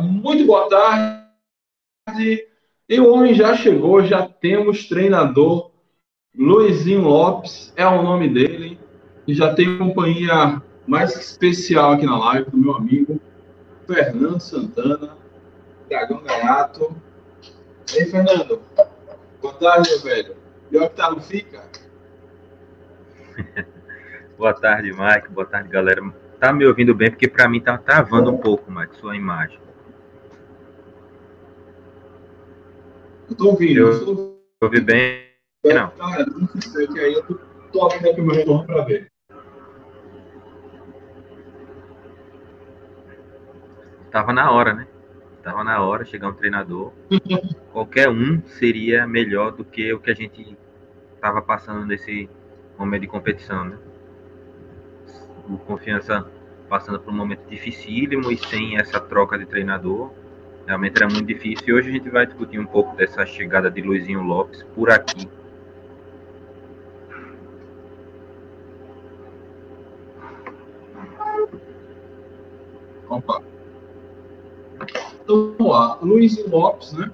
Muito boa tarde. E o homem já chegou, já temos treinador. Luizinho Lopes é o nome dele. E já tem companhia mais especial aqui na live do meu amigo Fernando Santana, Dragão Gaiato. E aí, Fernando? Boa tarde, meu velho. Pior que tá no FICA? boa tarde, Mike. Boa tarde, galera tá me ouvindo bem, porque para mim tá travando um pouco, Mike, sua imagem. Eu tô ouvindo. Eu, ouvi bem? Não. Cara, não sei que aí eu tô, tô abrindo aqui o meu retorno para ver. Tava na hora, né? Tava na hora chegar um treinador. Qualquer um seria melhor do que o que a gente tava passando nesse momento de competição, né? o Confiança passando por um momento dificílimo e sem essa troca de treinador. Realmente era muito difícil. E hoje a gente vai discutir um pouco dessa chegada de Luizinho Lopes por aqui. Opa. Então, vamos lá. Luizinho Lopes, né?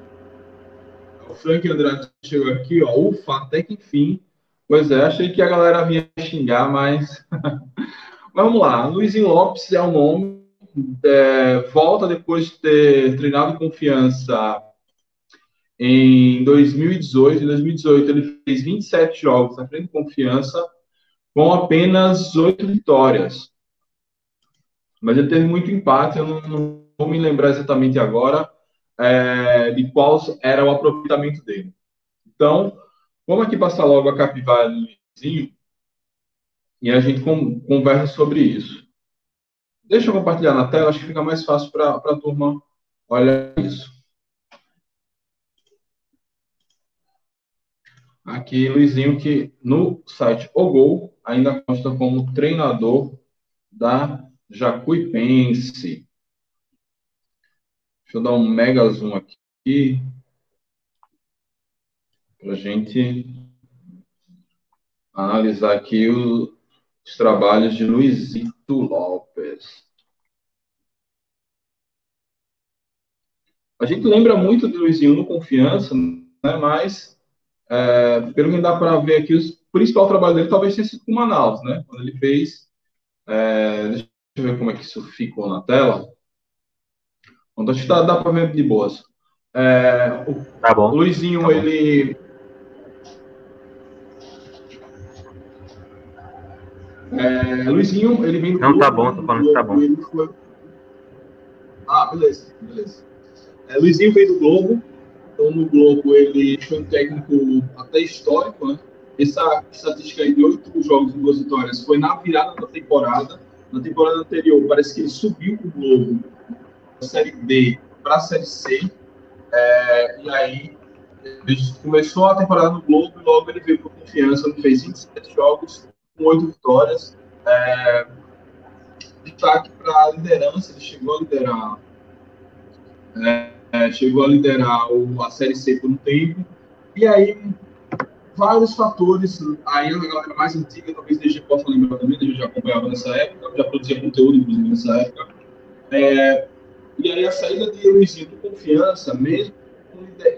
O Frank Andrade chegou aqui, ó. Ufa, até que enfim. Pois é, achei que a galera vinha xingar, mas Vamos lá, Luizinho Lopes é o nome, é, volta depois de ter treinado confiança em 2018. Em 2018 ele fez 27 jogos na frente de confiança, com apenas 8 vitórias. Mas ele teve muito empate, eu não, não vou me lembrar exatamente agora é, de qual era o aproveitamento dele. Então, vamos aqui passar logo a capivara Luizinho e a gente conversa sobre isso. Deixa eu compartilhar na tela, acho que fica mais fácil para a turma olhar isso. Aqui, Luizinho, que no site O ainda consta como treinador da Jacuipense. Deixa eu dar um mega zoom aqui para gente analisar aqui o, os trabalhos de Luizito Lopes. A gente lembra muito de Luizinho no Confiança, né? mas é, pelo que dá para ver aqui, o principal trabalho dele talvez tenha sido com Manaus, né? quando ele fez. É, deixa eu ver como é que isso ficou na tela. Então, acho que dá, dá para ver de boas. É, o, tá bom. O Luizinho, tá ele É, Luizinho, ele vem do. Não, tá bom, tô falando que tá bom. Foi... Ah, beleza, beleza. É, Luizinho veio do Globo, então no Globo ele foi um técnico até histórico, né? Essa estatística aí de oito jogos e duas vitórias foi na virada da temporada. Na temporada anterior, parece que ele subiu o Globo da Série B para a Série C. É, e aí ele começou a temporada no Globo e logo ele veio para confiança, ele fez 27 jogos com oito vitórias. É, destaque para a liderança, ele chegou a liderar, é, é, chegou a liderar o, a Série C por um tempo, e aí vários fatores, aí a galera mais antiga, talvez DG possa lembrar também, DG já acompanhava nessa época, já produzia conteúdo, inclusive, nessa época, é, e aí a saída de Luizinho com confiança, mesmo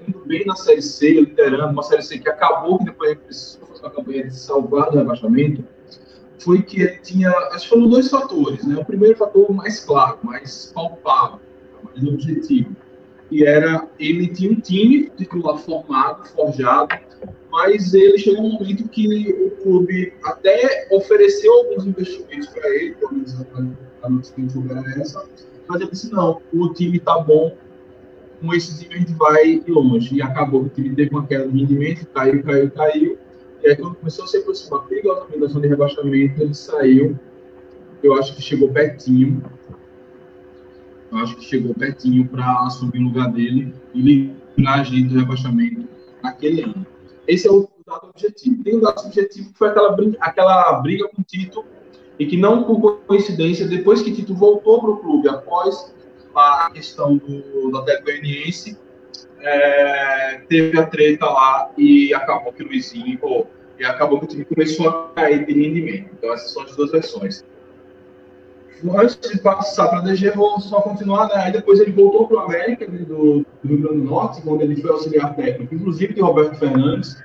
indo bem na Série C, liderando, uma Série C que acabou, que depois a campanha de salvar do rebaixamento foi que tinha, acho que foram dois fatores, né? O primeiro fator mais claro, mais palpável, mais objetivo, que era ele tinha um time titular formado, forjado, mas ele chegou um momento que o clube até ofereceu alguns investimentos para ele, pelo menos a notícia que era essa, mas ele disse, não, o time está bom, com esse time a gente vai longe. E acabou que o time teve uma queda de rendimento, caiu, caiu, caiu. Aí quando começou a se aproximar perigosamente da zona de rebaixamento, ele saiu, eu acho que chegou pertinho, eu acho que chegou pertinho para assumir o lugar dele e livrar a gente do rebaixamento naquele ano. Esse é o dado objetivo. Tem um dado subjetivo que foi aquela briga, aquela briga com o Tito, e que não por coincidência, depois que Tito voltou para o clube, após a questão do, do Atlético Goianiense, é, teve a treta lá e acabou que o Luizinho, pô, e acabou que o time começou a cair de rendimento. Então essas são as duas versões. Antes de passar para a DG, vou só continuar, né? Aí depois ele voltou para o América, do, do Rio Grande do Norte, onde ele foi auxiliar técnico, inclusive de Roberto Fernandes.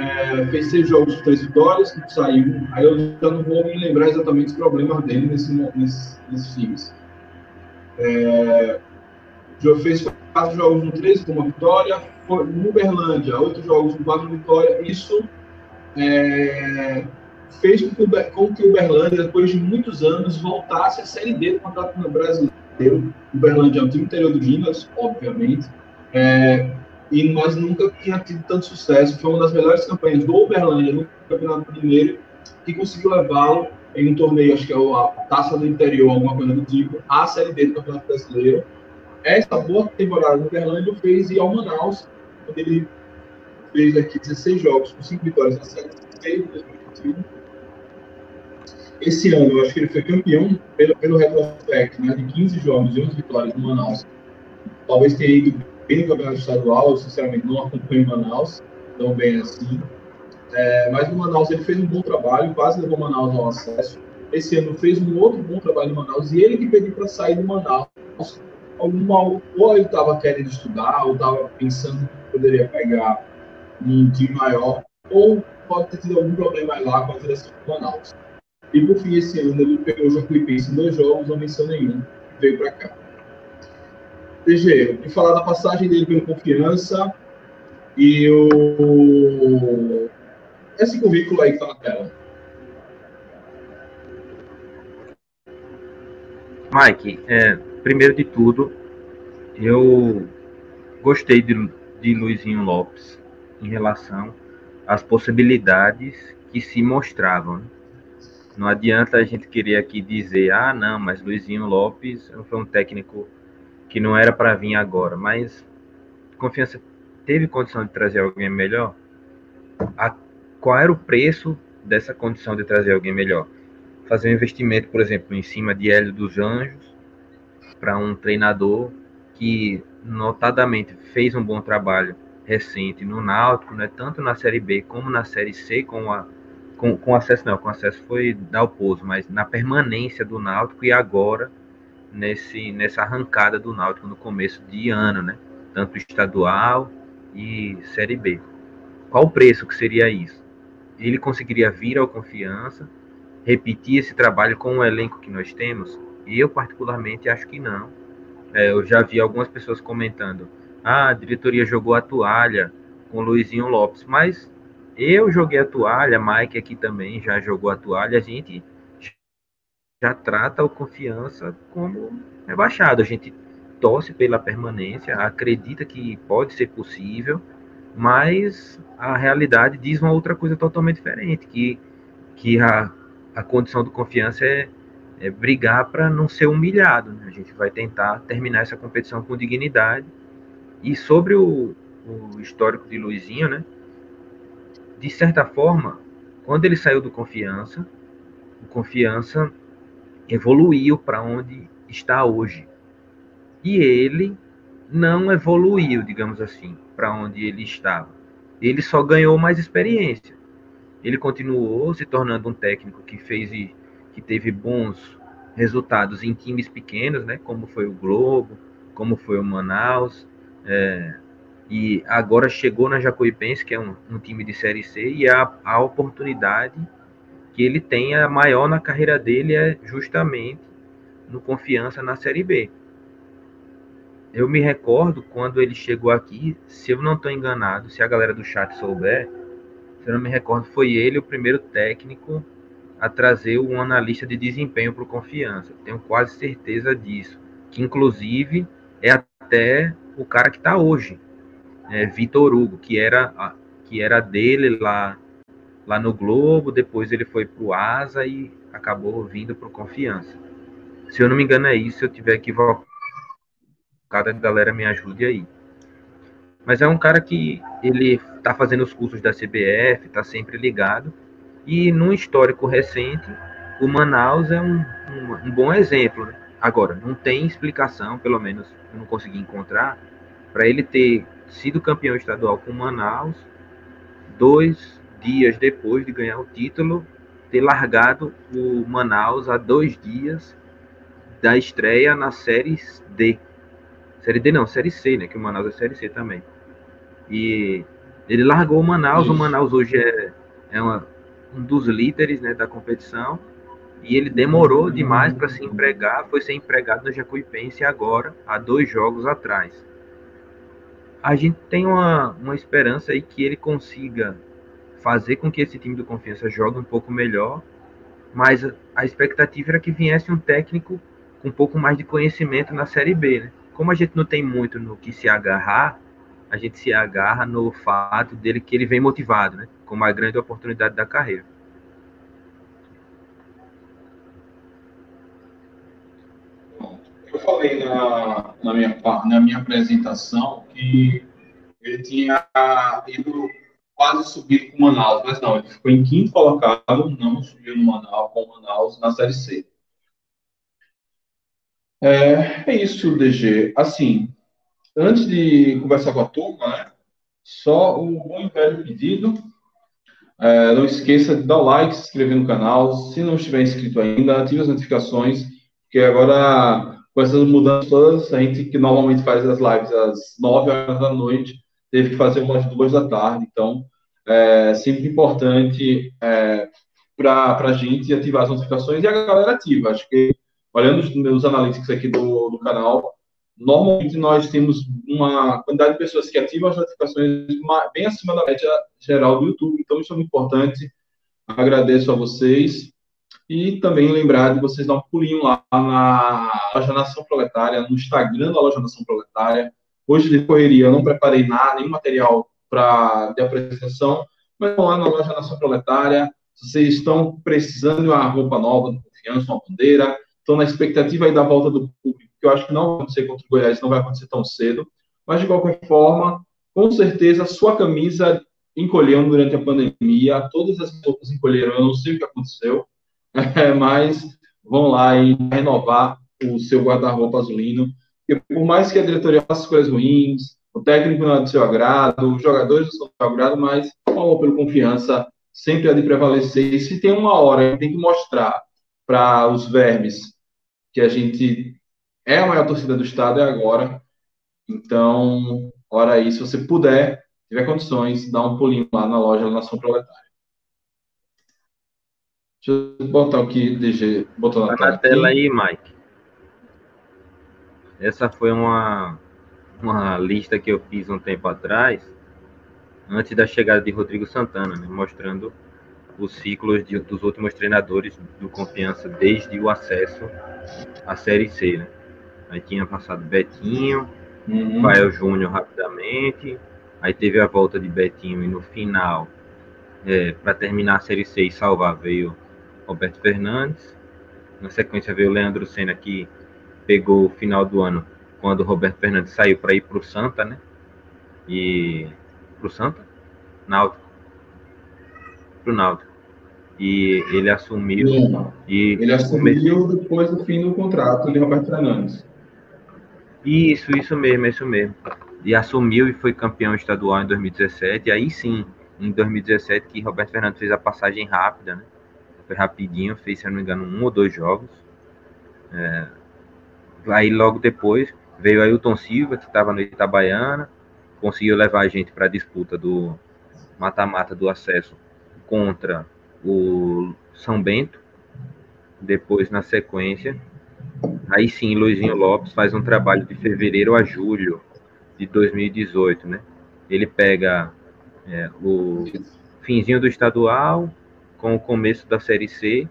É, fez seis jogos, três vitórias, saiu. Aí eu já não vou me lembrar exatamente os problemas dele nesse, nesse, nesses times. É, já fez quatro jogos no 13 com uma vitória, no Uberlândia, oito jogos com quatro vitórias. Isso é, fez com que, com que o Uberlândia, depois de muitos anos, voltasse à Série D do Campeonato Brasileiro. O Uberlândia é um time interior do Minas, obviamente, é, e, mas nunca tinha tido tanto sucesso. Foi uma das melhores campanhas do Uberlândia no Campeonato Mineiro, que conseguiu levá-lo em um torneio, acho que é a Taça do Interior, alguma coisa do tipo, à Série D do Campeonato Brasileiro. Essa boa temporada no Uberlândia fez ir ao Manaus, onde ele fez aqui 16 jogos, com 5 vitórias na Série C de 2021. Esse ano, eu acho que ele foi campeão pelo, pelo retrospecto, né, de 15 jogos e 11 vitórias no Manaus. Talvez tenha ido bem no campeonato estadual, eu sinceramente não acompanho Manaus tão bem assim. É, mas no Manaus ele fez um bom trabalho, quase levou Manaus ao acesso. Esse ano fez um outro bom trabalho no Manaus e ele que pediu para sair do Manaus. Alguma, ou ele estava querendo estudar, ou estava pensando que poderia pegar um time maior, ou pode ter tido algum problema lá com a direção do Manaus. E por fim, esse ano ele pegou o Jacuipense em dois jogos, não menção nenhum, veio para cá. DG, e falar da passagem dele pelo Confiança e o esse currículo aí que está na tela. Mike, é, primeiro de tudo, eu gostei de, de Luizinho Lopes em relação às possibilidades que se mostravam. Não adianta a gente querer aqui dizer, ah, não, mas Luizinho Lopes foi um técnico que não era para vir agora, mas confiança teve condição de trazer alguém melhor. A qual era o preço dessa condição de trazer alguém melhor. Fazer um investimento, por exemplo, em cima de Hélio dos Anjos, para um treinador que notadamente fez um bom trabalho recente no Náutico, né, tanto na Série B como na Série C, com, a, com, com acesso, não, com acesso foi Dalpozo, mas na permanência do Náutico e agora nesse, nessa arrancada do Náutico no começo de ano, né, tanto estadual e Série B. Qual o preço que seria isso? ele conseguiria vir ao confiança, repetir esse trabalho com o elenco que nós temos? Eu, particularmente, acho que não. É, eu já vi algumas pessoas comentando: ah, a diretoria jogou a toalha com Luizinho Lopes, mas eu joguei a toalha, Mike aqui também já jogou a toalha, a gente já trata o confiança como rebaixado. A gente torce pela permanência, acredita que pode ser possível, mas a realidade diz uma outra coisa totalmente diferente, que, que a, a condição de confiança é, é brigar para não ser humilhado. Né? A gente vai tentar terminar essa competição com dignidade. E sobre o, o histórico de Luizinho, né? de certa forma, quando ele saiu do confiança, o confiança evoluiu para onde está hoje. E ele não evoluiu, digamos assim, para onde ele estava. Ele só ganhou mais experiência. Ele continuou se tornando um técnico que fez que teve bons resultados em times pequenos, né, como foi o Globo, como foi o Manaus, é, e agora chegou na Jacuipense, que é um, um time de Série C, e a, a oportunidade que ele tem a maior na carreira dele é justamente no confiança na Série B. Eu me recordo quando ele chegou aqui, se eu não estou enganado, se a galera do chat souber, se eu não me recordo, foi ele o primeiro técnico a trazer um analista de desempenho para o confiança. Tenho quase certeza disso. Que inclusive é até o cara que está hoje, é, Vitor Hugo, que era, que era dele lá, lá no Globo, depois ele foi para o Asa e acabou vindo para o Confiança. Se eu não me engano é isso, se eu tiver equivocado, a galera me ajude aí. Mas é um cara que ele está fazendo os cursos da CBF, está sempre ligado. E num histórico recente, o Manaus é um, um, um bom exemplo. Né? Agora, não tem explicação, pelo menos eu não consegui encontrar, para ele ter sido campeão estadual com Manaus, dois dias depois de ganhar o título, ter largado o Manaus a dois dias da estreia na Série D. Série D não, Série C, né? Que o Manaus é Série C também. E ele largou o Manaus, Isso. o Manaus hoje é, é uma, um dos líderes né, da competição. E ele demorou demais para se empregar, foi ser empregado no Jacuipense agora, há dois jogos atrás a gente tem uma, uma esperança aí que ele consiga fazer com que esse time do Confiança jogue um pouco melhor, mas a expectativa era que viesse um técnico com um pouco mais de conhecimento na Série B, né? Como a gente não tem muito no que se agarrar, a gente se agarra no fato dele que ele vem motivado, né? Com uma grande oportunidade da carreira. Eu falei na, na, minha, na minha apresentação que ele tinha ido quase subido com o Manaus, mas não, ele ficou em quinto colocado, não subiu no Manaus, com o Manaus na Série C. É, é isso, DG. Assim, antes de conversar com a turma, né, só o bom e velho pedido. É, não esqueça de dar o like, se inscrever no canal. Se não estiver inscrito ainda, ative as notificações, porque agora com essas mudanças todas, a gente que normalmente faz as lives às 9 horas da noite, teve que fazer umas duas da tarde. Então, é sempre importante é, para a gente ativar as notificações e a galera ativa. Acho que, olhando os meus analíticos aqui do, do canal, normalmente nós temos uma quantidade de pessoas que ativam as notificações bem acima da média geral do YouTube. Então, isso é muito importante. Agradeço a vocês. E também lembrar de vocês dar um pulinho lá na Loja Nação Proletária, no Instagram da Loja Nação Proletária. Hoje de correria, eu não preparei nada, nenhum material para de apresentação, mas vão lá na Loja Nação Proletária. Se vocês estão precisando de uma roupa nova, de confiança, uma bandeira, estão na expectativa aí da volta do público, que eu acho que não vai acontecer contra o Goiás, não vai acontecer tão cedo, mas de qualquer forma, com certeza, sua camisa encolheu durante a pandemia, todas as roupas encolheram, eu não sei o que aconteceu, é, mas vão lá e renovar o seu guarda-roupa azulino. E por mais que a diretoria faça coisas ruins, o técnico não é do seu agrado, os jogadores não são do seu agrado, mas o amor pelo confiança sempre é de prevalecer. E se tem uma hora que tem que mostrar para os vermes que a gente é a maior torcida do estado, é agora. Então, ora aí, se você puder, tiver condições, dá um pulinho lá na loja Nação Proletária. Deixa eu botar aqui, DG, botar na, tá na tela aí, Mike. Essa foi uma, uma lista que eu fiz um tempo atrás, antes da chegada de Rodrigo Santana, né, mostrando os ciclos de, dos últimos treinadores do Confiança desde o acesso à Série C. Né? Aí tinha passado Betinho, uhum. Fael Júnior rapidamente, aí teve a volta de Betinho e no final, é, para terminar a Série C e salvar, veio Roberto Fernandes. Na sequência veio o Leandro Senna, que pegou o final do ano, quando o Roberto Fernandes saiu para ir para o Santa, né? E. Para o Santa? Náutico. Para o Náutico. E ele assumiu. E ele assumiu depois do fim do contrato de Roberto Fernandes. Isso, isso mesmo, isso mesmo. E assumiu e foi campeão estadual em 2017. E aí sim, em 2017, que Roberto Fernandes fez a passagem rápida, né? Foi rapidinho, fez, se não me engano, um ou dois jogos. É, aí logo depois veio Ailton Silva, que estava no Itabaiana, conseguiu levar a gente para a disputa do mata-mata do acesso contra o São Bento. Depois, na sequência, aí sim, Luizinho Lopes faz um trabalho de fevereiro a julho de 2018, né? Ele pega é, o finzinho do estadual com o começo da Série C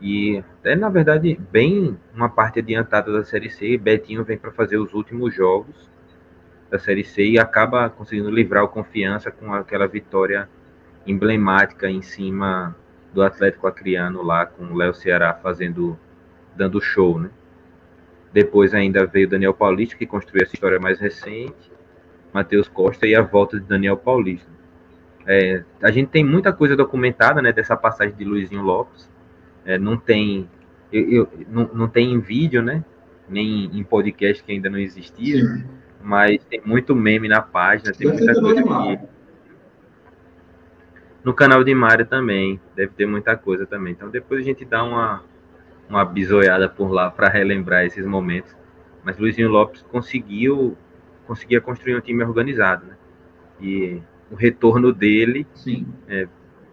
e é na verdade bem uma parte adiantada da Série C. Betinho vem para fazer os últimos jogos da Série C e acaba conseguindo livrar o confiança com aquela vitória emblemática em cima do Atlético Acreano lá com o Léo Ceará fazendo dando show, né? Depois ainda veio Daniel Paulista que construiu essa história mais recente, Matheus Costa e a volta de Daniel Paulista. É, a gente tem muita coisa documentada, né, dessa passagem de Luizinho Lopes. É, não tem eu, eu, não, não tem em vídeo, né? Nem em podcast que ainda não existia. Sim mas tem muito meme na página, tem muita coisa aqui. No canal de Mário também, deve ter muita coisa também. Então depois a gente dá uma, uma bisoiada por lá para relembrar esses momentos. Mas Luizinho Lopes conseguiu conseguia construir um time organizado, né? E o retorno dele é,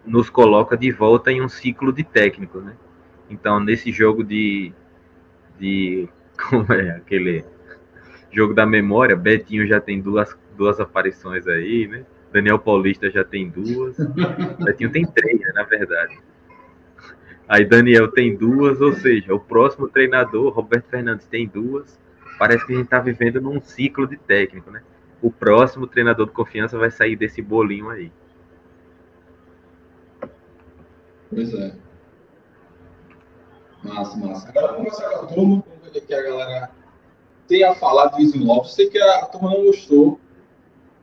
nos coloca de volta em um ciclo de técnico, né? Então nesse jogo de de como é aquele jogo da memória, Betinho já tem duas, duas aparições aí, né? Daniel Paulista já tem duas. Betinho tem três, né, na verdade. Aí Daniel tem duas, ou seja, o próximo treinador, Roberto Fernandes, tem duas. Parece que a gente está vivendo num ciclo de técnico, né? O próximo treinador de confiança vai sair desse bolinho aí. Pois é. Massa, massa. Agora vamos começar com a turma, vamos ver aqui a galera tenha falado do Easy Lopes. Sei que a turma não gostou,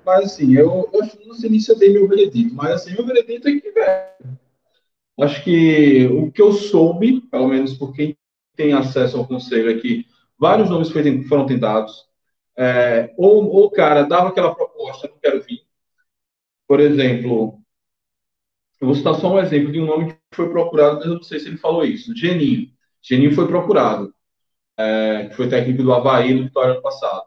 mas assim, eu, eu não sei nem se eu dei meu veredito, mas assim, meu veredito é que, velho, acho que o que eu soube, pelo menos por quem tem acesso ao conselho aqui, vários nomes foram tentados. É, ou, o cara dava aquela proposta, não quero vir. Por exemplo, eu vou citar só um exemplo de um nome que foi procurado, mas eu não sei se ele falou isso. Geninho. Geninho foi procurado é, que foi técnico do Havaí no Vitória ano passado.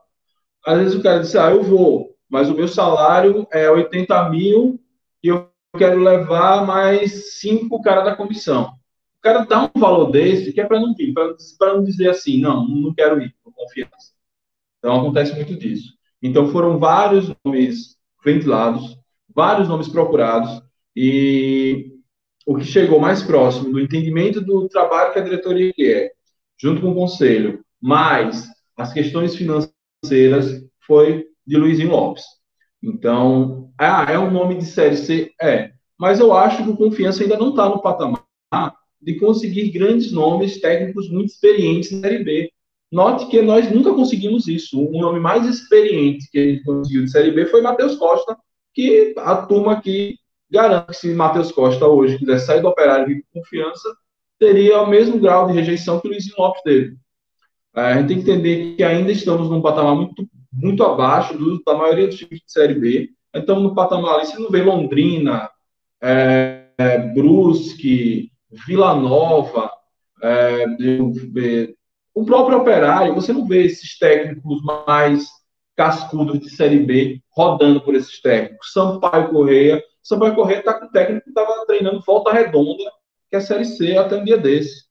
Às vezes o cara diz, ah, eu vou, mas o meu salário é 80 mil e eu quero levar mais cinco caras da comissão. O cara dá um valor desse que é para não vir, para não dizer assim, não, não quero ir, com confiança. Então acontece muito disso. Então foram vários nomes ventilados, vários nomes procurados, e o que chegou mais próximo do entendimento do trabalho que a diretoria quer junto com o conselho, mais as questões financeiras, foi de Luizinho Lopes. Então, ah, é um nome de Série C? É. Mas eu acho que o Confiança ainda não está no patamar de conseguir grandes nomes técnicos muito experientes na Série B. Note que nós nunca conseguimos isso. O nome mais experiente que a gente conseguiu de Série B foi Matheus Costa, que a turma aqui garante que se Matheus Costa hoje quiser sair do operário e confiança, teria o mesmo grau de rejeição que o Luizinho Lopes teve. É, a gente tem que entender que ainda estamos num patamar muito, muito abaixo do, da maioria dos times de Série B. Então, no patamar ali, você não vê Londrina, é, é, Brusque, Vila Nova, é, o próprio Operário, você não vê esses técnicos mais cascudos de Série B rodando por esses técnicos. Sampaio Correia, Sampaio Correia está com o técnico que estava treinando volta redonda que é a Série C até um dia desse.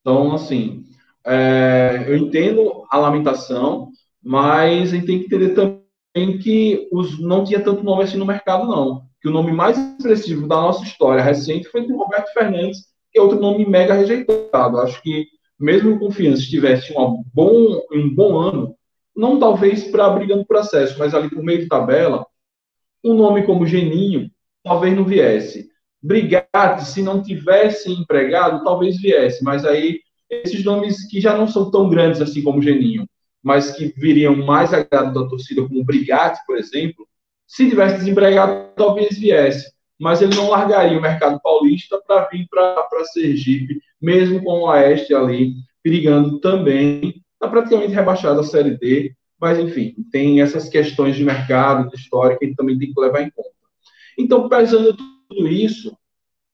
Então, assim, é, eu entendo a lamentação, mas a gente tem que entender também que os, não tinha tanto nome assim no mercado, não. Que o nome mais expressivo da nossa história recente foi do Roberto Fernandes, que é outro nome mega rejeitado. Acho que, mesmo o Confiança estivesse um bom, um bom ano, não talvez para brigando por acesso, mas ali por meio de tabela, um nome como Geninho talvez não viesse. Brigatti, se não tivesse empregado, talvez viesse, mas aí esses nomes que já não são tão grandes assim como Geninho, mas que viriam mais agrado da torcida, como Brigatti, por exemplo, se tivesse desempregado, talvez viesse. Mas ele não largaria o mercado paulista para vir para Sergipe, mesmo com o Oeste ali, perigando também. Está praticamente rebaixado a Série D, mas enfim, tem essas questões de mercado, de história, que a gente também tem que levar em conta. Então, pesando tudo isso,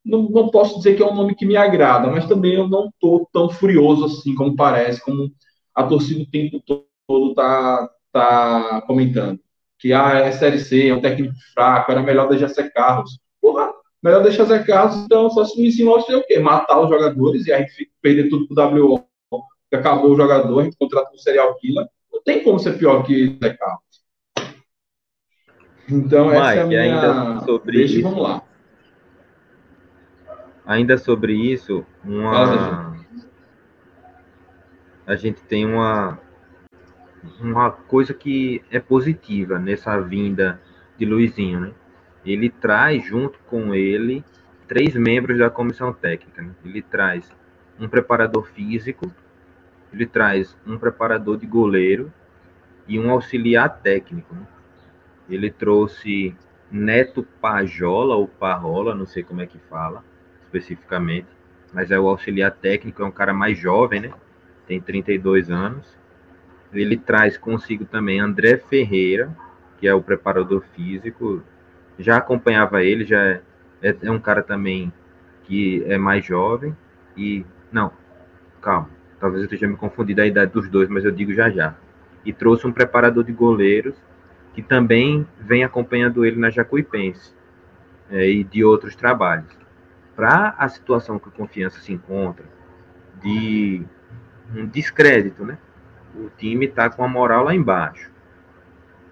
não, não, posso dizer que é um nome que me agrada, mas também eu não estou tão furioso assim como parece, como a torcida o tempo todo está tá comentando. que ah, é Série C, é um técnico fraco, era melhor deixar Zé Carlos. Porra, melhor deixar Zé Carlos, então só se o Luizinho Lopes o quê? Matar os jogadores e a gente perder tudo pro WO, que acabou o jogador, a gente contrata um serial killer. Não tem como ser pior que Zé Carlos. Então, Mike, essa é a minha... ainda sobre Deixa, isso, vamos lá. Ainda sobre isso, uma... a gente tem uma, uma coisa que é positiva nessa vinda de Luizinho, né? Ele traz junto com ele três membros da comissão técnica. Né? Ele traz um preparador físico, ele traz um preparador de goleiro e um auxiliar técnico. Né? Ele trouxe Neto Pajola ou Parrola, não sei como é que fala especificamente, mas é o auxiliar técnico, é um cara mais jovem, né? Tem 32 anos ele traz consigo também André Ferreira, que é o preparador físico. Já acompanhava ele, já é, é, é um cara também que é mais jovem. E, não, calma, talvez eu esteja me confundindo a idade dos dois, mas eu digo já já. E trouxe um preparador de goleiros, que também vem acompanhando ele na Jacuipense é, e de outros trabalhos. Para a situação que a confiança se encontra, de um descrédito, né? o time está com a moral lá embaixo.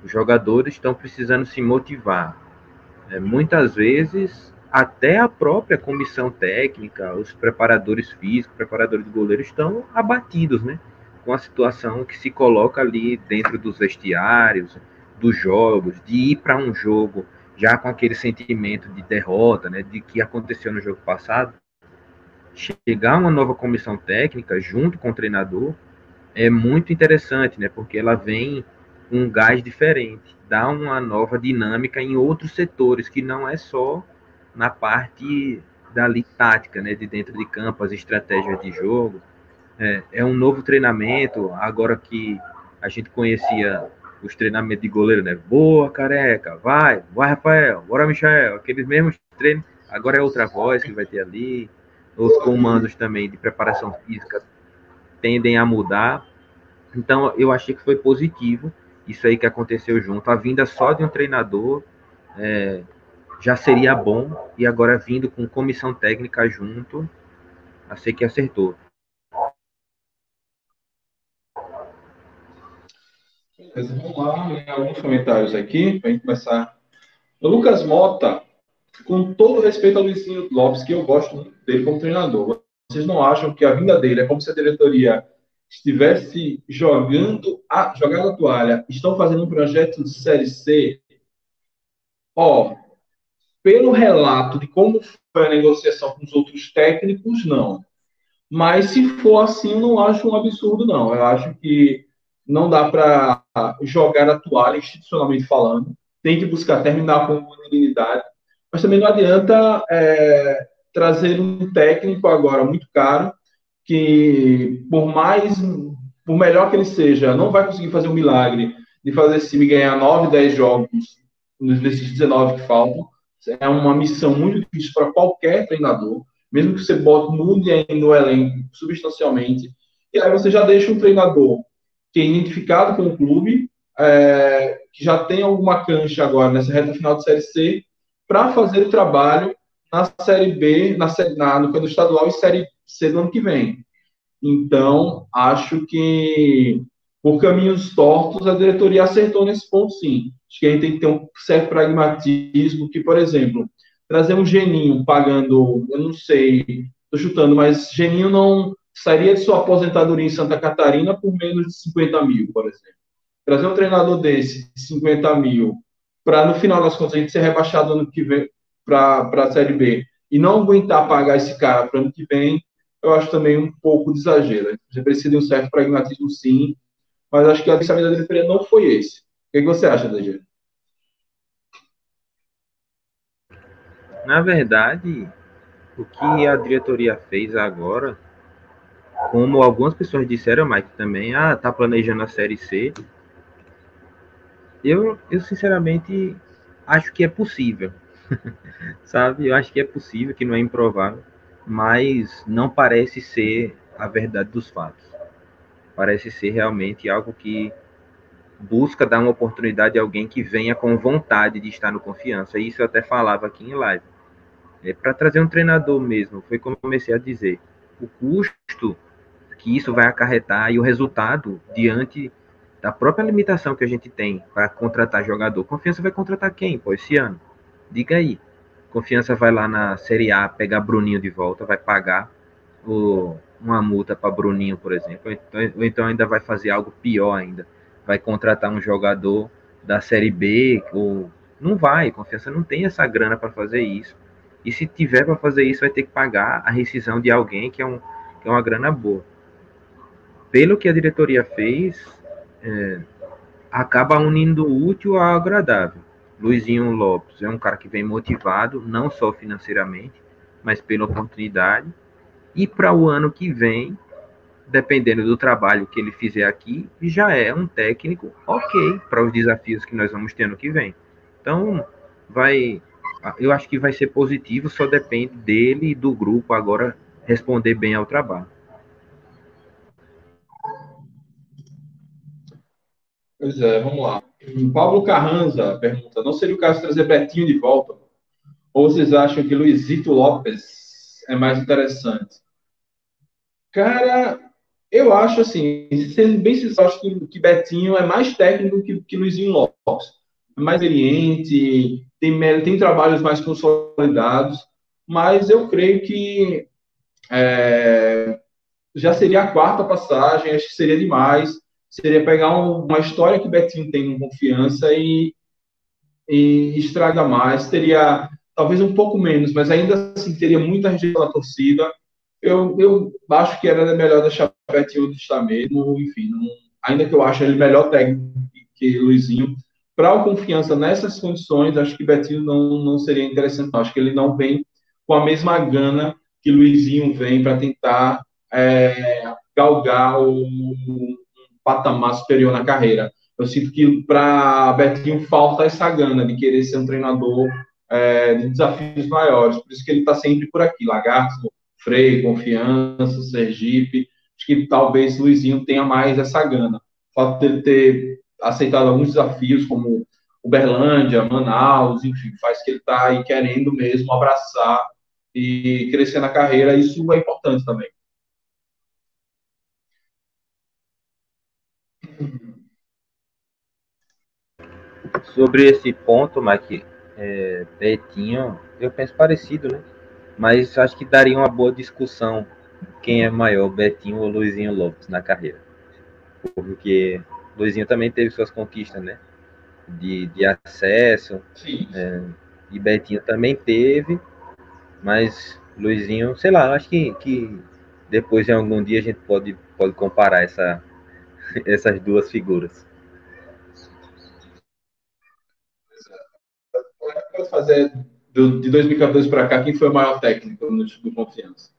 Os jogadores estão precisando se motivar. É, muitas vezes, até a própria comissão técnica, os preparadores físicos, preparadores de goleiro estão abatidos, né? Com a situação que se coloca ali dentro dos vestiários, dos jogos, de ir para um jogo já com aquele sentimento de derrota, né? De que aconteceu no jogo passado. Chegar uma nova comissão técnica junto com o treinador é muito interessante, né? Porque ela vem um gás diferente, dá uma nova dinâmica em outros setores, que não é só na parte dali tática, né? De dentro de campo, as estratégias de jogo. É, é um novo treinamento, agora que a gente conhecia os treinamentos de goleiro, né? Boa, careca, vai, vai, Rafael, bora, Michel, aqueles mesmos treinos. Agora é outra voz que vai ter ali. Os comandos também de preparação física tendem a mudar. Então, eu achei que foi positivo isso aí que aconteceu junto. A vinda só de um treinador é, já seria bom, e agora vindo com comissão técnica junto, achei que acertou. Vamos lá, alguns comentários aqui, para a gente começar. O Lucas Mota, com todo respeito ao Luizinho Lopes, que eu gosto dele como treinador, vocês não acham que a vinda dele é como se a diretoria estivesse jogando a, jogando a toalha, estão fazendo um projeto de Série C? Ó, pelo relato de como foi a negociação com os outros técnicos, não. Mas se for assim, não acho um absurdo, não. Eu acho que não dá para jogar a toalha, institucionalmente falando. Tem que buscar terminar com unanimidade. Mas também não adianta é, trazer um técnico agora muito caro, que por mais, por melhor que ele seja, não vai conseguir fazer um milagre de fazer esse time ganhar 9, 10 jogos nesses 19 que faltam. É uma missão muito difícil para qualquer treinador, mesmo que você bote mude no elenco substancialmente. E aí você já deixa um treinador que é identificado com o clube, é, que já tem alguma cancha agora nessa reta final de Série C, para fazer o trabalho na Série B, na, na, no campeonato estadual e Série C do ano que vem. Então, acho que por caminhos tortos a diretoria acertou nesse ponto, sim. Acho que a gente tem que ter um certo pragmatismo, que, por exemplo, trazer um Geninho pagando, eu não sei, estou chutando, mas Geninho não sairia de sua aposentadoria em Santa Catarina por menos de 50 mil, por exemplo. Trazer um treinador desse, de 50 mil, para no final das contas a gente ser rebaixado ano que vem, para a Série B e não aguentar pagar esse cara para ano que vem, eu acho também um pouco de exagero. Você precisa de um certo pragmatismo, sim, mas acho que a pensamento da diretoria não foi esse. O que, que você acha, DG? Na verdade, o que a diretoria fez agora, como algumas pessoas disseram, Mike, também, ah, tá planejando a Série C. Eu, eu sinceramente acho que é possível. sabe? Eu acho que é possível, que não é improvável, mas não parece ser a verdade dos fatos. Parece ser realmente algo que busca dar uma oportunidade a alguém que venha com vontade de estar no confiança. Isso eu até falava aqui em live. É para trazer um treinador mesmo, foi como comecei a dizer. O custo que isso vai acarretar e o resultado diante da própria limitação que a gente tem para contratar jogador. Confiança vai contratar quem, pô, esse ano? Diga aí. Confiança vai lá na Série A pegar Bruninho de volta, vai pagar o, uma multa para Bruninho, por exemplo. Ou então, então ainda vai fazer algo pior ainda. Vai contratar um jogador da Série B, ou não vai, Confiança não tem essa grana para fazer isso. E se tiver para fazer isso, vai ter que pagar a rescisão de alguém que é, um, que é uma grana boa. Pelo que a diretoria fez, é, acaba unindo o útil ao agradável. Luizinho Lopes é um cara que vem motivado, não só financeiramente, mas pela oportunidade. E para o ano que vem, dependendo do trabalho que ele fizer aqui, já é um técnico ok para os desafios que nós vamos ter no que vem. Então, vai, eu acho que vai ser positivo, só depende dele e do grupo agora responder bem ao trabalho. Pois é, vamos lá. Pablo Carranza pergunta: não seria o caso trazer Betinho de volta? Ou vocês acham que Luizito Lopes é mais interessante? Cara, eu acho assim, sendo bem sincero, acho que, que Betinho é mais técnico que, que Luizinho Lopes. É mais experiente, tem, tem trabalhos mais consolidados, mas eu creio que é, já seria a quarta passagem, acho que seria demais seria pegar um, uma história que Betinho tem com confiança e, e estraga mais. Teria talvez um pouco menos, mas ainda assim teria muita rejeição da torcida. Eu, eu acho que era melhor deixar Betinho onde está mesmo. Enfim, não, ainda que eu ache ele melhor técnico que Luizinho, para o confiança nessas condições, acho que Betinho não, não seria interessante. Acho que ele não vem com a mesma gana que Luizinho vem para tentar é, galgar o, patamar superior na carreira. Eu sinto que para Betinho falta essa gana de querer ser um treinador é, de desafios maiores. Por isso que ele está sempre por aqui. Lagarto, Frei, Confiança, Sergipe. Acho que talvez Luizinho tenha mais essa gana. O fato de ele ter aceitado alguns desafios, como Uberlândia, Manaus, enfim, faz que ele está aí querendo mesmo abraçar e crescer na carreira. Isso é importante também. Sobre esse ponto, Mike, é, Betinho, eu penso parecido, né? Mas acho que daria uma boa discussão quem é maior, Betinho ou Luizinho Lopes na carreira. Porque Luizinho também teve suas conquistas, né? De, de acesso. É, e Betinho também teve. Mas Luizinho, sei lá, acho que, que depois em algum dia a gente pode, pode comparar essa, essas duas figuras. Pode fazer de 2014 para cá, quem foi o maior técnico no do Confiança?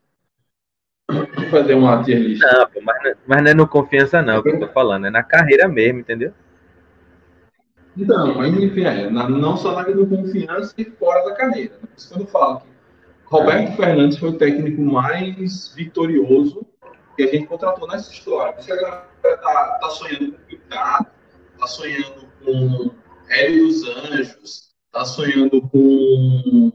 Vou fazer uma tier list. Não, mas, mas não é no Confiança, não, que eu tô falando, é na carreira mesmo, entendeu? Não, mas enfim, é, não só na do Confiança e fora da carreira. Por isso que eu falo que Roberto Fernandes foi o técnico mais vitorioso que a gente contratou nessa história. Você está tá sonhando com Picard, está sonhando com Hélio dos Anjos, está sonhando com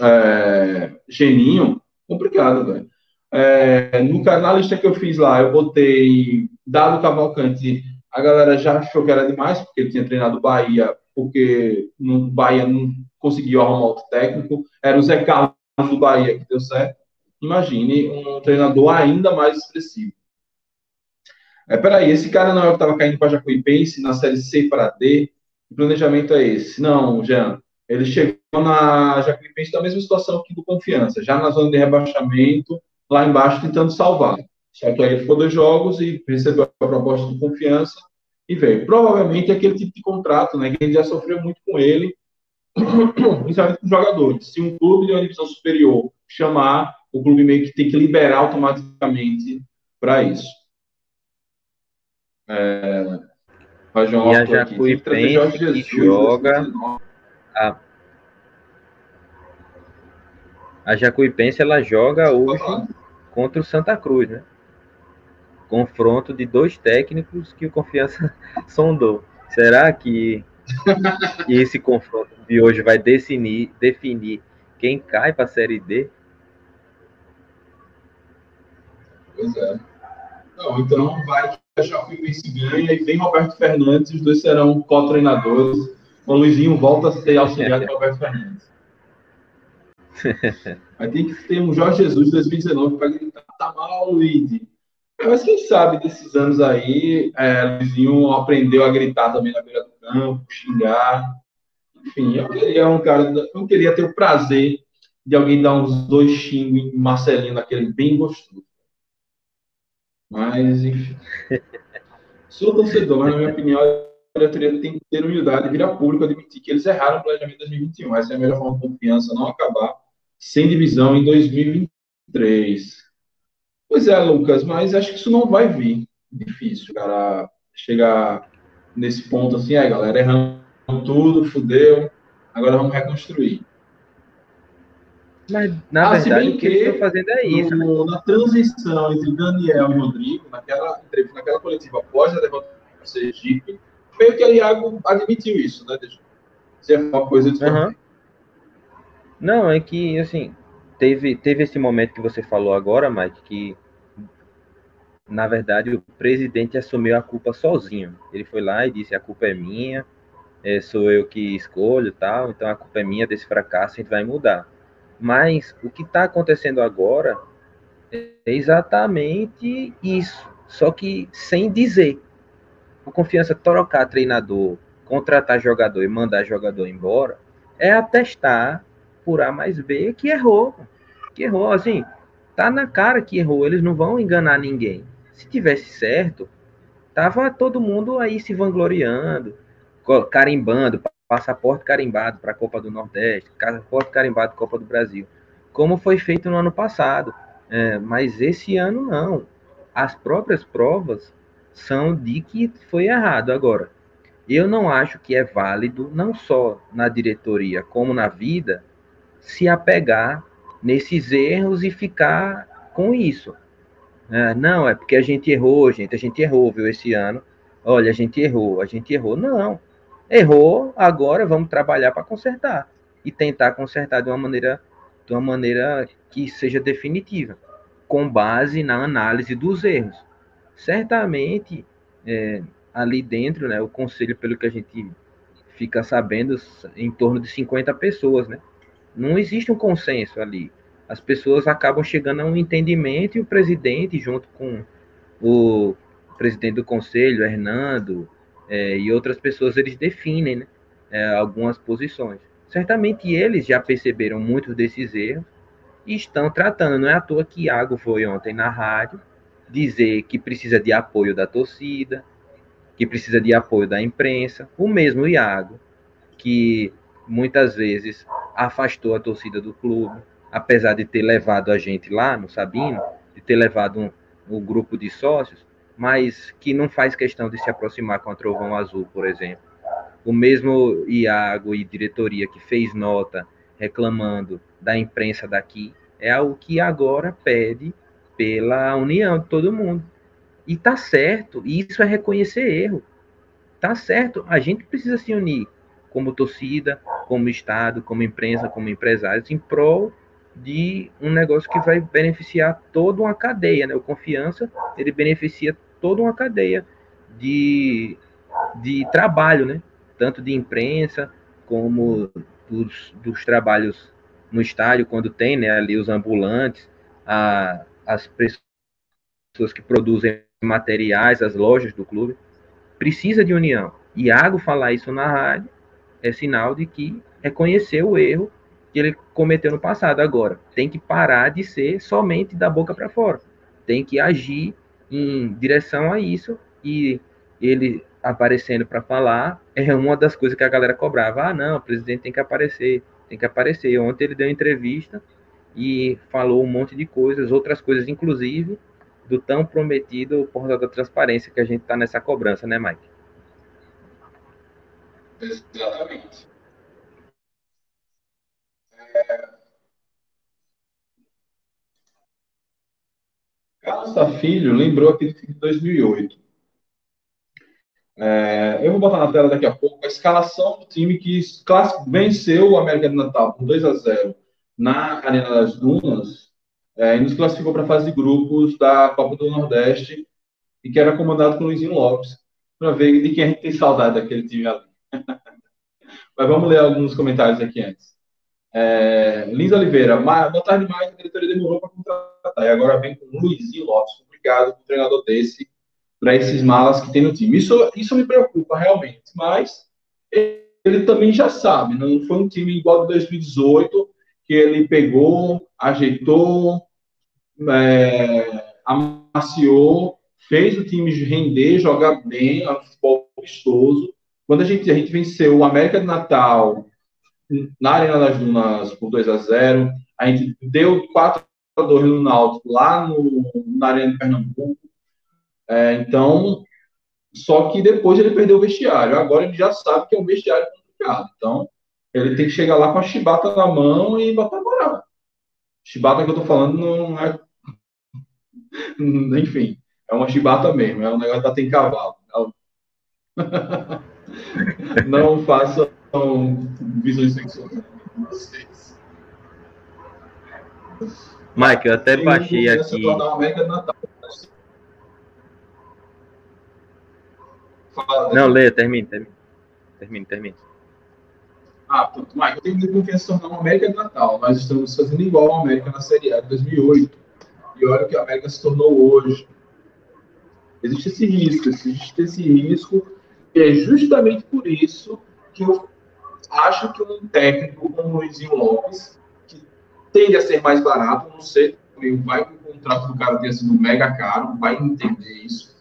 é, Geninho, complicado, velho. É, no, na lista que eu fiz lá, eu botei Dado Cavalcante. A galera já achou que era demais, porque ele tinha treinado Bahia, porque no Bahia não conseguiu arrumar outro técnico. Era o Zé Carlos do Bahia que deu certo. Imagine um treinador ainda mais expressivo. É, peraí, esse cara não é o que estava caindo para Jacuipense na série C para D? O planejamento é esse? Não, Jean. Ele chegou na Jacuipense da mesma situação que do Confiança, já na zona de rebaixamento, lá embaixo tentando salvar. Só que aí ele ficou dois jogos e recebeu a proposta do Confiança e veio. Provavelmente é aquele tipo de contrato, né, que já sofreu muito com ele, principalmente com jogadores. Se um clube de uma divisão superior chamar, o clube meio que tem que liberar automaticamente para isso. É, e a Jacuipense que joga a, a Jacuipense ela joga hoje contra o Santa Cruz, né? confronto de dois técnicos que o Confiança sondou. Será que esse confronto de hoje vai definir, definir quem cai para a Série D? Pois é. Não, então vai Chapecoense ganha e vem Roberto Fernandes, os dois serão co-treinadores. O Luizinho volta a ser auxiliar de Roberto Fernandes. Vai ter que ter um Jorge Jesus 2019 para gritar, tá mal, Luiz. Mas quem sabe desses anos aí, é, Luizinho aprendeu a gritar também na beira do campo, xingar. Enfim, eu queria um cara, eu queria ter o prazer de alguém dar uns dois xingos em Marcelinho, naquele bem gostoso. Mas, enfim. Sou torcedor, mas na minha opinião, a diretoria tem que ter humildade virar público admitir que eles erraram o planejamento de 2021. Essa é a melhor forma de confiança, não acabar sem divisão em 2023. Pois é, Lucas, mas acho que isso não vai vir. Difícil, cara, chegar nesse ponto assim, é, galera, erramos tudo, fudeu, agora vamos reconstruir. Mas, na ah, verdade, o que eles estão fazendo é isso. No, né? Na transição entre Daniel e Rodrigo, naquela, naquela coletiva após a derrota do Sergipe, meio que a Iago admitiu isso, né? Deixa ser uma coisa diferente. Uhum. Não, é que, assim, teve, teve esse momento que você falou agora, Mike, que, na verdade, o presidente assumiu a culpa sozinho. Ele foi lá e disse, a culpa é minha, é, sou eu que escolho tal, então a culpa é minha desse fracasso, a gente vai mudar. Mas o que está acontecendo agora é exatamente isso, só que sem dizer. O confiança trocar treinador, contratar jogador e mandar jogador embora é atestar por A mais B que errou. Que errou, assim, tá na cara que errou, eles não vão enganar ninguém. Se tivesse certo, tava todo mundo aí se vangloriando, carimbando, passaporte carimbado para a Copa do Nordeste, passaporte carimbado Copa do Brasil, como foi feito no ano passado. É, mas esse ano não. As próprias provas são de que foi errado. Agora, eu não acho que é válido, não só na diretoria como na vida, se apegar nesses erros e ficar com isso. É, não, é porque a gente errou, gente, a gente errou, viu, esse ano. Olha, a gente errou, a gente errou. Não. Errou, agora vamos trabalhar para consertar. E tentar consertar de uma maneira, de uma maneira que seja definitiva, com base na análise dos erros. Certamente, é, ali dentro, né, o conselho, pelo que a gente fica sabendo, em torno de 50 pessoas, né? Não existe um consenso ali. As pessoas acabam chegando a um entendimento e o presidente, junto com o presidente do conselho, Hernando, é, e outras pessoas, eles definem né, é, algumas posições. Certamente eles já perceberam muitos desses erros e estão tratando. Não é à toa que Iago foi ontem na rádio dizer que precisa de apoio da torcida, que precisa de apoio da imprensa. O mesmo Iago, que muitas vezes afastou a torcida do clube, apesar de ter levado a gente lá no Sabino, de ter levado um, um grupo de sócios, mas que não faz questão de se aproximar com a Trovão Azul, por exemplo. O mesmo Iago e diretoria que fez nota reclamando da imprensa daqui, é algo que agora pede pela união de todo mundo. E tá certo, isso é reconhecer erro. Tá certo, a gente precisa se unir como torcida, como Estado, como imprensa, como empresários, em prol de um negócio que vai beneficiar toda uma cadeia, né? O confiança, ele beneficia toda uma cadeia de, de trabalho, né? Tanto de imprensa, como dos, dos trabalhos no estádio, quando tem, né? Ali os ambulantes, a, as pessoas que produzem materiais, as lojas do clube, precisa de união. Iago falar isso na rádio é sinal de que reconheceu o erro que ele cometeu no passado. Agora, tem que parar de ser somente da boca para fora. Tem que agir em direção a isso e ele aparecendo para falar é uma das coisas que a galera cobrava. Ah, não, o presidente tem que aparecer, tem que aparecer. Ontem ele deu entrevista e falou um monte de coisas, outras coisas, inclusive, do tão prometido portal da transparência que a gente está nessa cobrança, né, Mike? Exatamente. É... França Filho lembrou aquele de 2008. É, eu vou botar na tela daqui a pouco a escalação do time que venceu o América de Natal por 2 a 0 na Arena das Dunas é, e nos classificou para a fase de grupos da Copa do Nordeste e que era comandado por Luizinho Lopes, para ver de quem a gente tem saudade daquele time ali. Mas vamos ler alguns comentários aqui antes. É, Lins Oliveira, boa tarde mais, a diretoria demorou para contratar e agora vem com Luizinho Lopes. Obrigado por um treinador desse para esses malas que tem no time. Isso, isso me preocupa realmente, mas ele também já sabe, não foi um time igual de 2018, que ele pegou, ajeitou, é, amaciou, fez o time render, jogar bem, um futebol vistoso. Quando a gente, a gente venceu o América de Natal na Arena das Dunas por 2 a 0 a gente deu 4 a 2 no Náutico lá no, na Arena de Pernambuco, é, então, só que depois ele perdeu o vestiário. Agora ele já sabe que é um vestiário complicado. Então, ele tem que chegar lá com a chibata na mão e botar moral. Chibata que eu tô falando não é. Enfim, é uma chibata mesmo. É um negócio da tem cavalo. Não façam visões sexuais. Mike, eu até baixei aqui. Não, leia, termine, termine. Termine, termine. Ah, pronto. Mike, eu tenho muita confiança em tornar uma América de Natal. Nós estamos fazendo igual a América na Série A de 2008. E olha o que a América se tornou hoje. Existe esse risco, existe esse risco. E é justamente por isso que eu acho que um técnico como o Luizinho Lopes, que tende a ser mais barato, não sei, vai que o contrato do cara tenha sido mega caro, vai entender isso.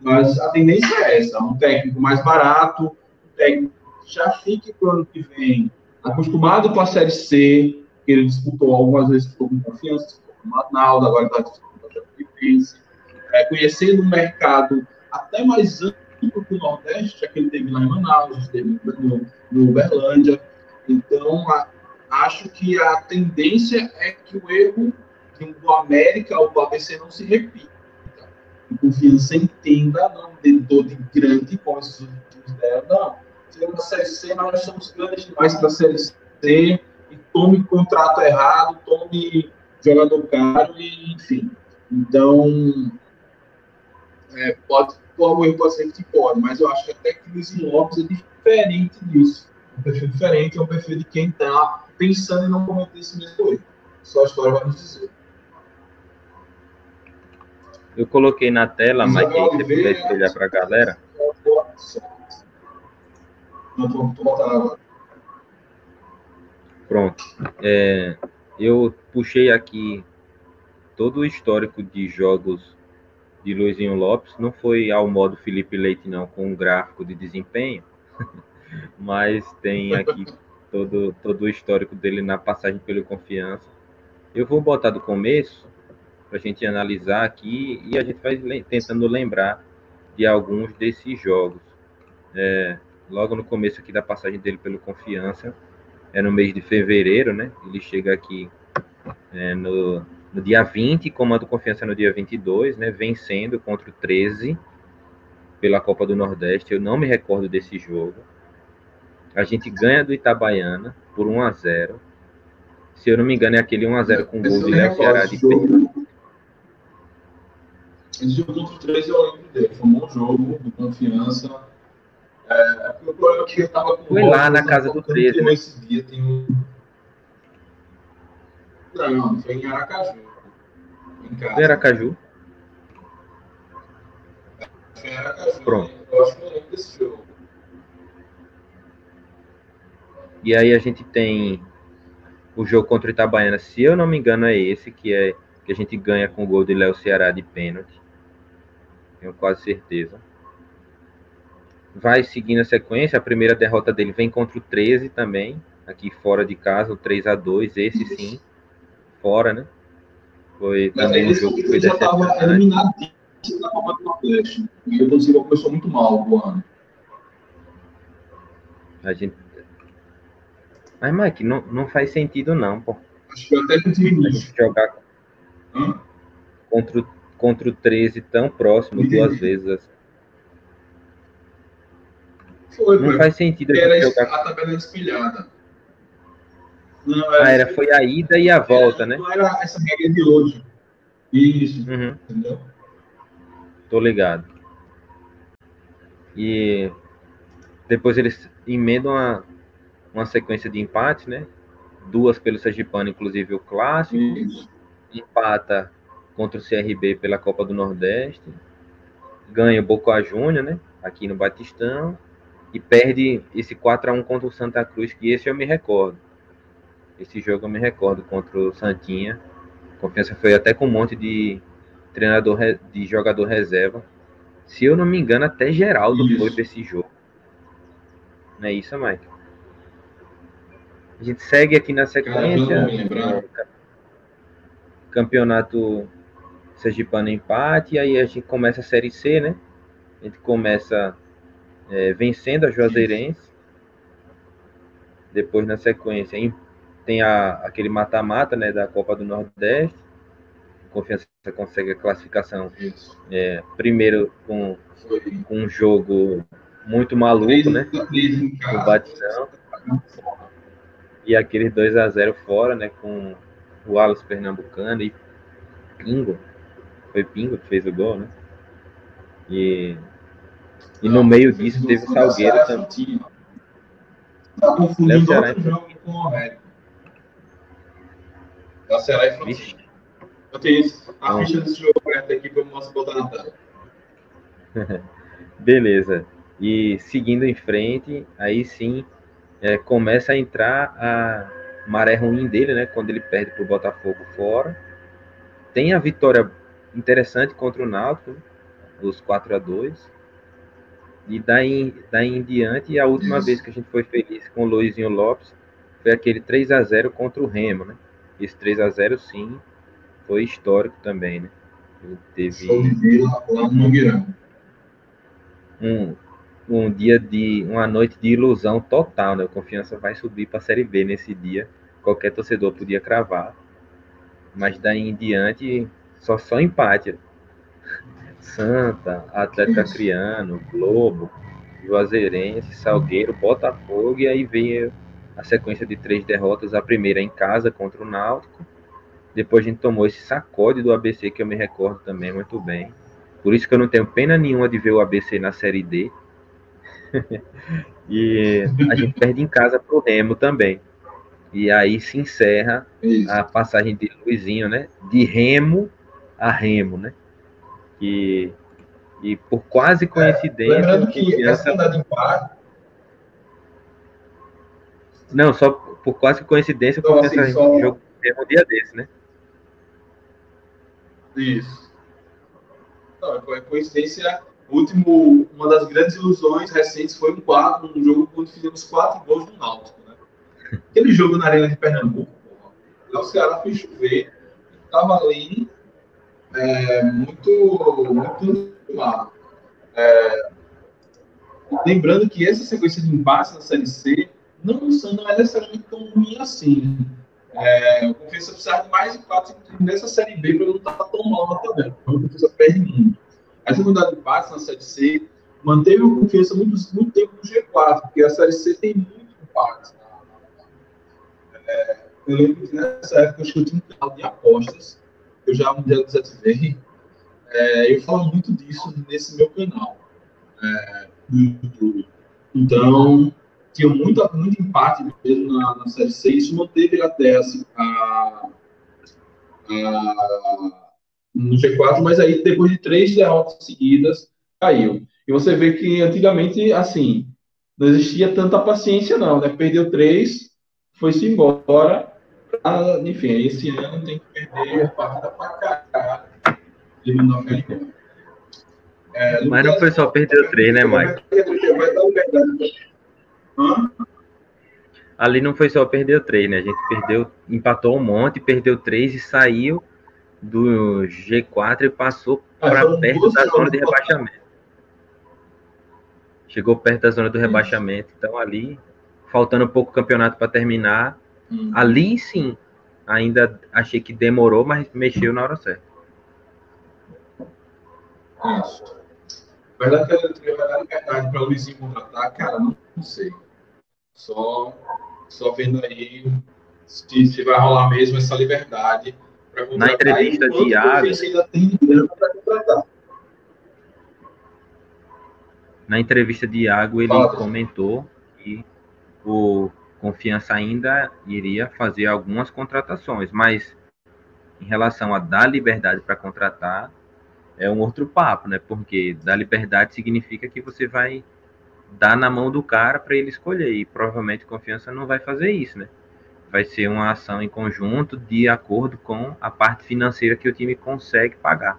Mas a tendência é essa: um técnico mais barato, um técnico que já fique para o ano que vem acostumado com a Série C, que ele disputou algumas vezes, com confiança, ficou com o agora está disputando o Chapecoense, é, conhecendo o mercado até mais amplo que o Nordeste, já que ele teve lá em Manaus, esteve no, no Uberlândia. Então, a, acho que a tendência é que o erro do América ou do ABC não se repita confiança entenda, não dedo de grande como esses deram, não. Tivemos na Série C, nós somos grandes demais para a Série C, e tome contrato errado, tome jogador caro, e, enfim. Então, é, pode, o erro que pode, mas eu acho que até que o Luiz Lopes é diferente disso. Um perfil diferente, é um perfil de quem está pensando em não cometer esse mesmo erro. Só a história vai nos dizer. Eu coloquei na tela, mas aí você puder espelhar para a galera. Pronto. É, eu puxei aqui todo o histórico de jogos de Luizinho Lopes. Não foi ao modo Felipe Leite, não, com um gráfico de desempenho, mas tem aqui todo, todo o histórico dele na passagem pelo Confiança. Eu vou botar do começo, para a gente analisar aqui e a gente vai tentando lembrar de alguns desses jogos. É, logo no começo aqui da passagem dele pelo Confiança, é no mês de fevereiro, né? Ele chega aqui é, no, no dia 20, comando Confiança no dia 22, né? Vencendo contra o 13 pela Copa do Nordeste. Eu não me recordo desse jogo. A gente ganha do Itabaiana por 1 a 0 Se eu não me engano, é aquele 1 a 0 com gol de Léo Ceará de pênalti. Esse jogo contra o 13 eu lembro dele. Foi um bom jogo, de confiança. É, o problema é que eu tava com Foi lá na casa do 13, né? Esse dia tem um... Não, foi em Aracaju. Em casa. Foi Aracaju? Foi em Aracaju. Pronto. Eu acho que eu lembro desse jogo. E aí a gente tem o jogo contra o Itabaiana, se eu não me engano, é esse, que é que a gente ganha com o gol de Léo Ceará de pênalti tenho quase certeza. Vai seguindo a sequência, a primeira derrota dele vem contra o 13 também, aqui fora de casa, o 3 a 2 esse sim, fora, né? Foi também um jogo que foi já estava eliminado na Copa do Nordeste. O Torcida começou muito mal o ano. A gente... Mas, Mike, não, não faz sentido não, pô. Acho que eu até jogar Hã? contra o contra o 13 tão próximo duas vezes. Assim. Foi, Não foi. faz sentido Era jogar. a tabela espelhada. Não, Ah, era, foi a ida e a volta, né? Não era essa regra de hoje. Isso, Uhum. entendeu? Tô ligado. E depois eles emendam uma, uma sequência de empates, né? Duas pelo Sergipano, inclusive o clássico. Isso. Empata contra o CRB pela Copa do Nordeste. Ganha o Boca Júnior, né? Aqui no Batistão. E perde esse 4x1 contra o Santa Cruz, que esse eu me recordo. Esse jogo eu me recordo contra o Santinha. Confiança foi até com um monte de treinador re- de jogador reserva. Se eu não me engano, até Geraldo Isso. foi para esse jogo. Não é isso, Mike? A gente segue aqui na sequência. Campeonato Sergipano empate, e aí a gente começa a Série C, né? A gente começa é, vencendo a Juazeirense. Depois, na sequência, tem a, aquele mata-mata né, da Copa do Nordeste. Confiança consegue a classificação é, primeiro com, com um jogo muito maluco, né? O. Batistão. E aqueles 2 a 0 fora, né? Com o Alas Pernambucano e Pingo. Foi Pingo que fez o gol, né? E, e no meio disso teve o Salgueiro também. Tá confundindo outro jogo com o América. Da Ceará e Frontinha. Eu tenho isso. a Não. ficha desse jogo aberta aqui pra eu mostrar botar na tela. beleza. E seguindo em frente, aí sim é, começa a entrar a maré ruim dele, né? Quando ele perde pro Botafogo fora. Tem a vitória interessante contra o Náutico, os 4 a 2 E daí, daí em diante, a última Isso. vez que a gente foi feliz com o Luizinho Lopes foi aquele 3 a 0 contra o Remo, né? Esse 3 a 0 sim foi histórico também, né? Ele teve um, um dia de uma noite de ilusão total, né? O Confiança vai subir para a Série B nesse dia. Qualquer torcedor podia cravar. Mas daí em diante só só empate. Santa, Atlético. Acreano, Globo, Juazeirense, Salgueiro, Botafogo e aí veio a sequência de três derrotas, a primeira em casa contra o Náutico. Depois a gente tomou esse sacode do ABC que eu me recordo também muito bem. Por isso que eu não tenho pena nenhuma de ver o ABC na Série D. e a gente perde em casa pro Remo também. E aí se encerra Isso. a passagem de Luizinho, né? De Remo a Remo, né? E, e por quase coincidência, Lembrando o que essa andada não, só por quase coincidência, Então, Confiança assim, só- jogou um dia desse, né? Isso. Não, foi coincidência. O último, uma das grandes ilusões recentes foi um, quatro, um jogo onde fizemos quatro gols no Náutico. Né? Aquele jogo na Arena de Pernambuco, porra, lá o Ceará fez chover, estava ali é, muito, muito animado. É, lembrando que essa sequência de empates na Série C não, não é necessariamente tão ruim assim. É, o Confiança precisava de mais empates nessa Série B para não estar tão mal na tabela. Então, o Confiança perde muito. A segunda de empates na Série C manteve o Confiança muito, muito tempo no G4, porque a Série C tem muito empate. É, eu lembro que nessa época eu tinha um canal de apostas, eu já um dia desativei. É, eu falo muito disso nesse meu canal é, no YouTube. Então, tinha muito, muito empate mesmo na, na Série C. Isso manteve até assim, a, a, no G4, mas aí depois de três derrotas seguidas, caiu. E você vê que antigamente, assim, não existia tanta paciência, não, né? Perdeu três, foi-se embora. Ah, enfim, esse ano tem que perder a partida pra caralho. E mandar. É, Mas não foi só perder três, né, Mike? Vai dar o Ali não foi só perder o 3, né? A gente perdeu, empatou um monte, perdeu três e saiu do G4 e passou para perto da zona de rebaixamento. Chegou perto da zona do rebaixamento. Então ali, faltando pouco campeonato para terminar, Hum. ali sim, ainda achei que demorou, mas mexeu na hora certa. Isso. Verdade que vai dar liberdade para o Luizinho contratar, cara, não, não sei. Só, só vendo aí se, se vai rolar mesmo essa liberdade para contratar. Na entrevista de Iago. ainda tem para contratar. Na entrevista de Iago, ele Fala, comentou que o Confiança ainda iria fazer algumas contratações, mas em relação a dar liberdade para contratar, é um outro papo, né? Porque dar liberdade significa que você vai dar na mão do cara para ele escolher, e provavelmente Confiança não vai fazer isso, né? Vai ser uma ação em conjunto de acordo com a parte financeira que o time consegue pagar.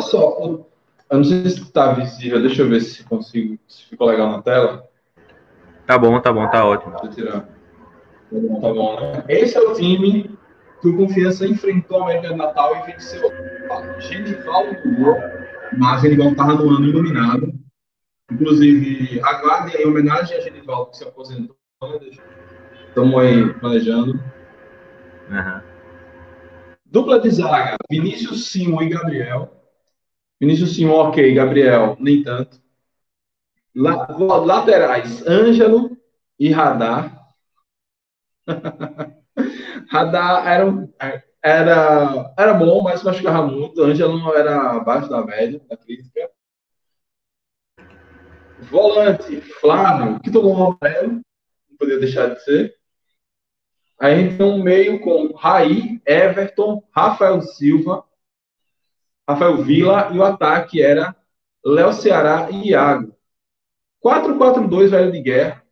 Só, eu não sei se está visível, deixa eu ver se consigo, se ficou legal na tela. Tá bom, tá bom, tá ótimo. Tirar. Tá bom, tá bom, né? Esse é o time que o Confiança enfrentou a América de Natal e venceu. Genival gol, mas Genival estava no ano iluminado. Inclusive, aguardem aí homenagem a Genival que se aposentou. Estamos aí planejando. Uhum. Dupla de zaga, Vinícius Simon e Gabriel. Vinícius Simão, ok. Gabriel, nem tanto. La, laterais, Ângelo e Radar. Radar era, era, era bom, mas machucava muito. Ângelo não era abaixo da média, da crítica. Volante, Flávio, que tomou um amarelo, não podia deixar de ser. Aí então meio com Raí, Everton, Rafael Silva, Rafael Vila e o ataque era Léo Ceará e Iago. 4-4-2 velho de guerra.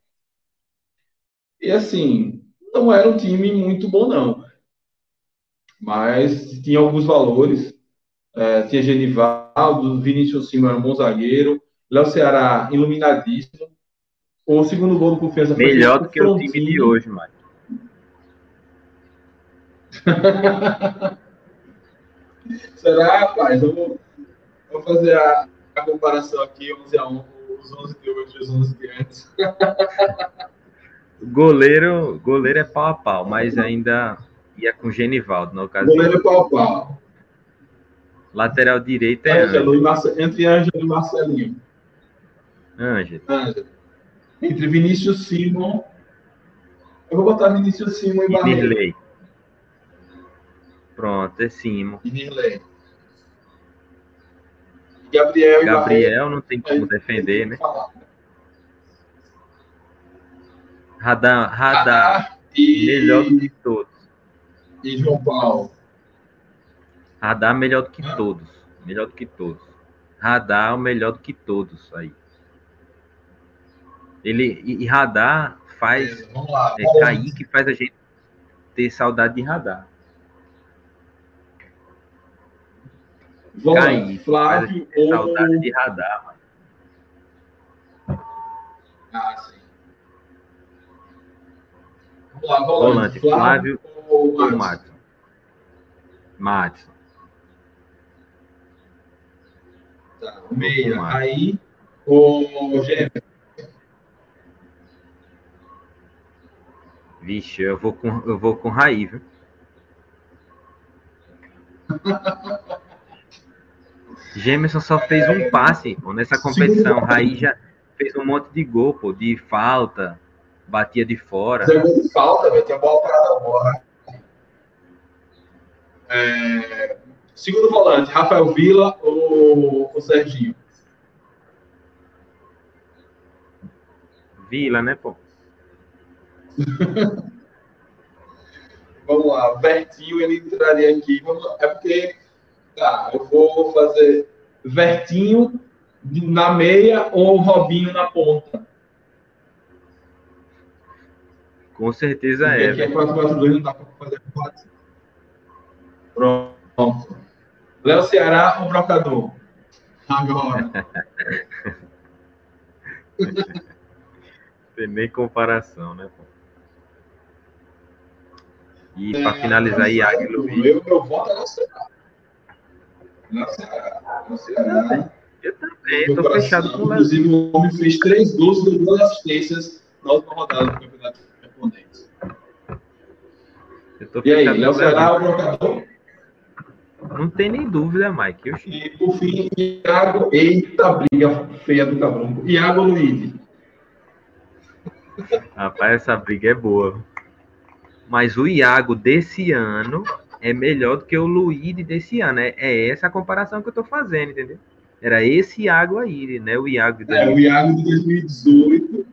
E assim, não era um time muito bom, não. Mas tinha alguns valores. É, tinha Genivaldo, Vinícius Silva era um bom zagueiro, Léo Ceará iluminadíssimo. O segundo gol do Confiança foi melhor do que o time de hoje, Mário. Será, rapaz? Vamos, vamos fazer a, a, comparação aqui, 11 a 1, os 11 de hoje e os 11 de antes. goleiro, goleiro é pau a pau, mas ainda ia com Genivaldo na ocasião. Goleiro é pau a pau. Lateral direito é Ângelo, Ângelo. entre Ângelo e Marcelinho. Ângelo. Ângelo. Entre Vinícius Simon. Eu vou botar Vinícius Simon e, e Barreiro. Pronto, é Simo. E Nirley. Gabriel Gabriel não tem como defender, né? Radar, radar e... melhor do que todos. E João Paulo. Radar melhor do que todos. Melhor do que todos. Radar é o melhor do que todos aí. Ele, e, e radar faz. É, vamos lá, é, cair que faz a gente ter saudade de radar. Cair, Flávio ou... Saudade de radar, mano. Ah, sim. Vamos lá, volante. volante Flávio, Flávio ou Matson? Matson. Tá, meia. Aí, o Gêmeo. Vixe, eu vou com, eu vou com Raí, viu? Gemerson só fez um passe pô, nessa competição. Raí já fez um monte de gol, pô, de falta, batia de fora. Jogou de falta, velho, tinha bola parada boa. É... Segundo volante, Rafael Vila ou o Serginho? Vila, né, pô? Vamos lá, Bertinho ele entraria aqui. É porque Tá, eu vou fazer Vertinho na meia ou Robinho na ponta. Com certeza Porque é. Aqui é 4-4-2, não dá para fazer 4. Pronto. Léo Ceará ou Brocador? Agora. Tem nem comparação, né? E é, para finalizar, Iago e Luiz. Meu, meu voto é Léo Ceará. Eu também, estou fechado com o Inclusive, o homem fez três gols e duas assistências na última rodada do Campeonato Japonês. e aí, Léo Ceará, o brocador? Não tem nem dúvida, Mike. Eu... E por fim, Iago, eita briga feia do Cabrunco. Iago Luiz. Rapaz, essa briga é boa. Mas o Iago desse ano é melhor do que o Luíde desse ano. É, é essa a comparação que eu tô fazendo, entendeu? Era esse Iago aí, né? O Iago de, é, o Iago de 2018.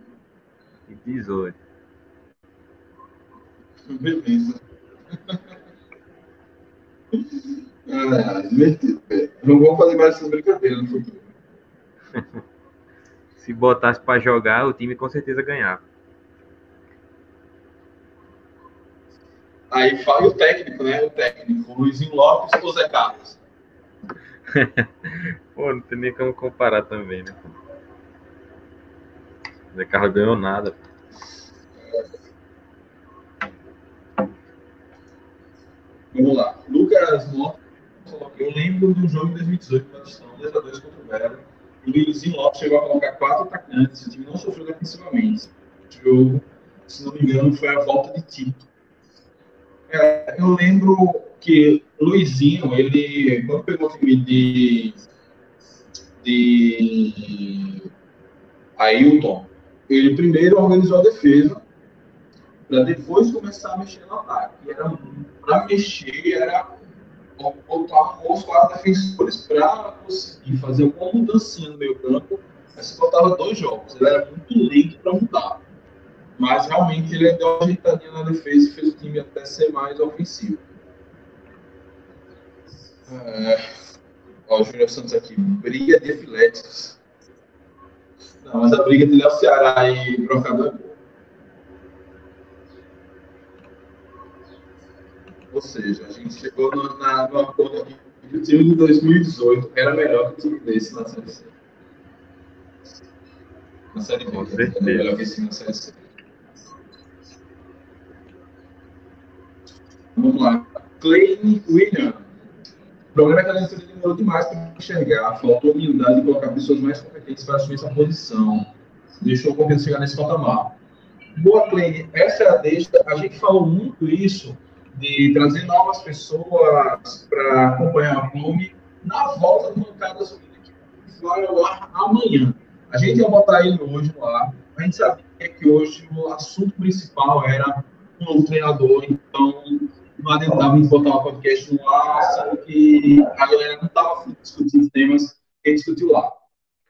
18. Beleza. ah, divertido. Não vou fazer mais essa brincadeira no futuro. Se botasse para jogar, o time com certeza ganhava. Aí fala o técnico, né? O técnico, o Luizinho Lopes ou Zé Carlos? Pô, não tem nem como comparar também, né? Zé Carlos ganhou nada. Vamos lá. Lucas Lopes eu lembro do jogo de 2018, condição 2x2 contra o Vera. O Luizinho Lopes chegou a colocar quatro atacantes, o time não sofreu defensivamente. O jogo, se não me engano, foi a volta de Tito. É, eu lembro que Luizinho, ele, quando pegou o time de, de Ailton, ele primeiro organizou a defesa, para depois começar a mexer no ataque. Era para mexer, era botar os quatro defensores para conseguir fazer uma mudancinha no meio campo. Você botava dois jogos. Ele era muito lento para mudar. Mas realmente ele deu uma ajeitadinha na defesa e fez o time até ser mais ofensivo. É... Ó, o Júnior Santos aqui. Briga de epiléticos. Não, mas a briga de Léo Ceará e Brocador é boa. Ou seja, a gente chegou no, na, no acordo aqui que o time de 2018 era melhor que o time desse na Série C. Na Série B, era melhor que esse na Série C. Vamos lá. Clay William. O programa que a diretoria demorou demais para enxergar. Faltou humildade de colocar pessoas mais competentes para assumir essa posição. Deixou o Corinthians chegar nesse patamar. Boa, Clay. Essa é a deixa. A gente falou muito isso de trazer novas pessoas para acompanhar o clube na volta do Bancada Unida, que vai ar amanhã. A gente ia botar ele hoje ar, a gente sabia que hoje o assunto principal era um novo treinador, então não adiantava a gente botar o podcast no ar, sendo que a galera não estava discutindo temas que discutiu lá.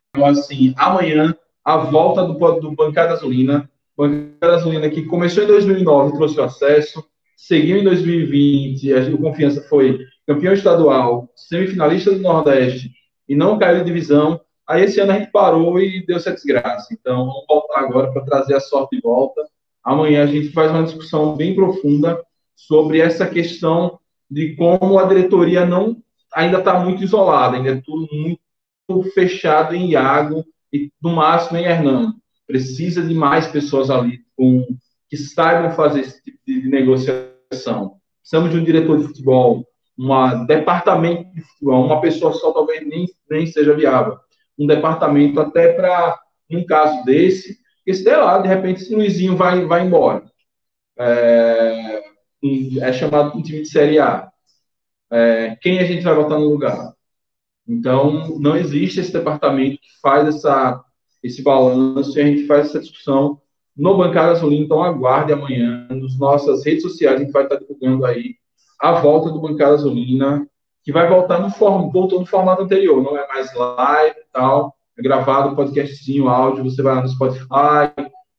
Então, assim, amanhã, a volta do, do Bancada Azulina, Bancada Azulina que começou em 2009 trouxe o acesso, seguiu em 2020, a Confiança foi campeão estadual, semifinalista do Nordeste e não caiu de divisão. Aí esse ano a gente parou e deu essa desgraça. Então vamos voltar agora para trazer a sorte de volta. Amanhã a gente faz uma discussão bem profunda sobre essa questão de como a diretoria não ainda está muito isolada, ainda é tudo muito fechado em Iago e no máximo em Hernando. Precisa de mais pessoas ali com que saibam fazer esse tipo de negociação. Precisamos de um diretor de futebol, um departamento de futebol, uma pessoa só talvez nem, nem seja viável. Um departamento até para, um caso desse, que sei lá, de repente esse Luizinho vai, vai embora. É, é chamado um time de Série A. É, quem a gente vai botar no lugar? Então, não existe esse departamento que faz essa, esse balanço e a gente faz essa discussão no Bancada Azulina. Então, aguarde amanhã nas nossas redes sociais. A gente vai estar divulgando aí a volta do Bancada Azulina, que vai voltar no form, voltou no formato anterior, não é mais live e tal. É gravado, podcastzinho, áudio. Você vai lá no Spotify,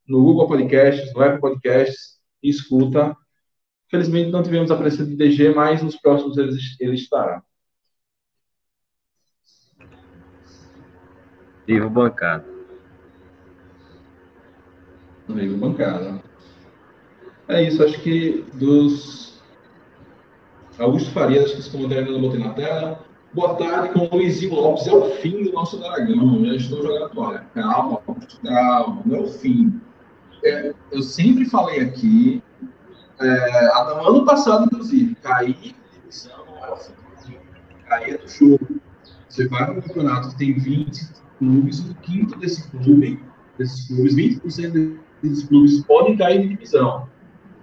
no Google Podcasts, no Apple Podcasts e escuta. Felizmente não tivemos a presença de DG, mas nos próximos ele, ele estará. Vivo bancada amigo bancada. É isso, acho que dos. Augusto Farias, acho que esse comentário eu botei na tela. Boa tarde, com o Luizinho Lopes. É o fim do nosso dragão. Já estou jogando a toalha. Calma, calma, não é o fim. É, eu sempre falei aqui, é, ano passado, inclusive, cair divisão o fim. Cair é do jogo. Você vai no campeonato, tem 20 clubes, o quinto desse clube, desses clubes, 20% desses clubes podem cair de divisão.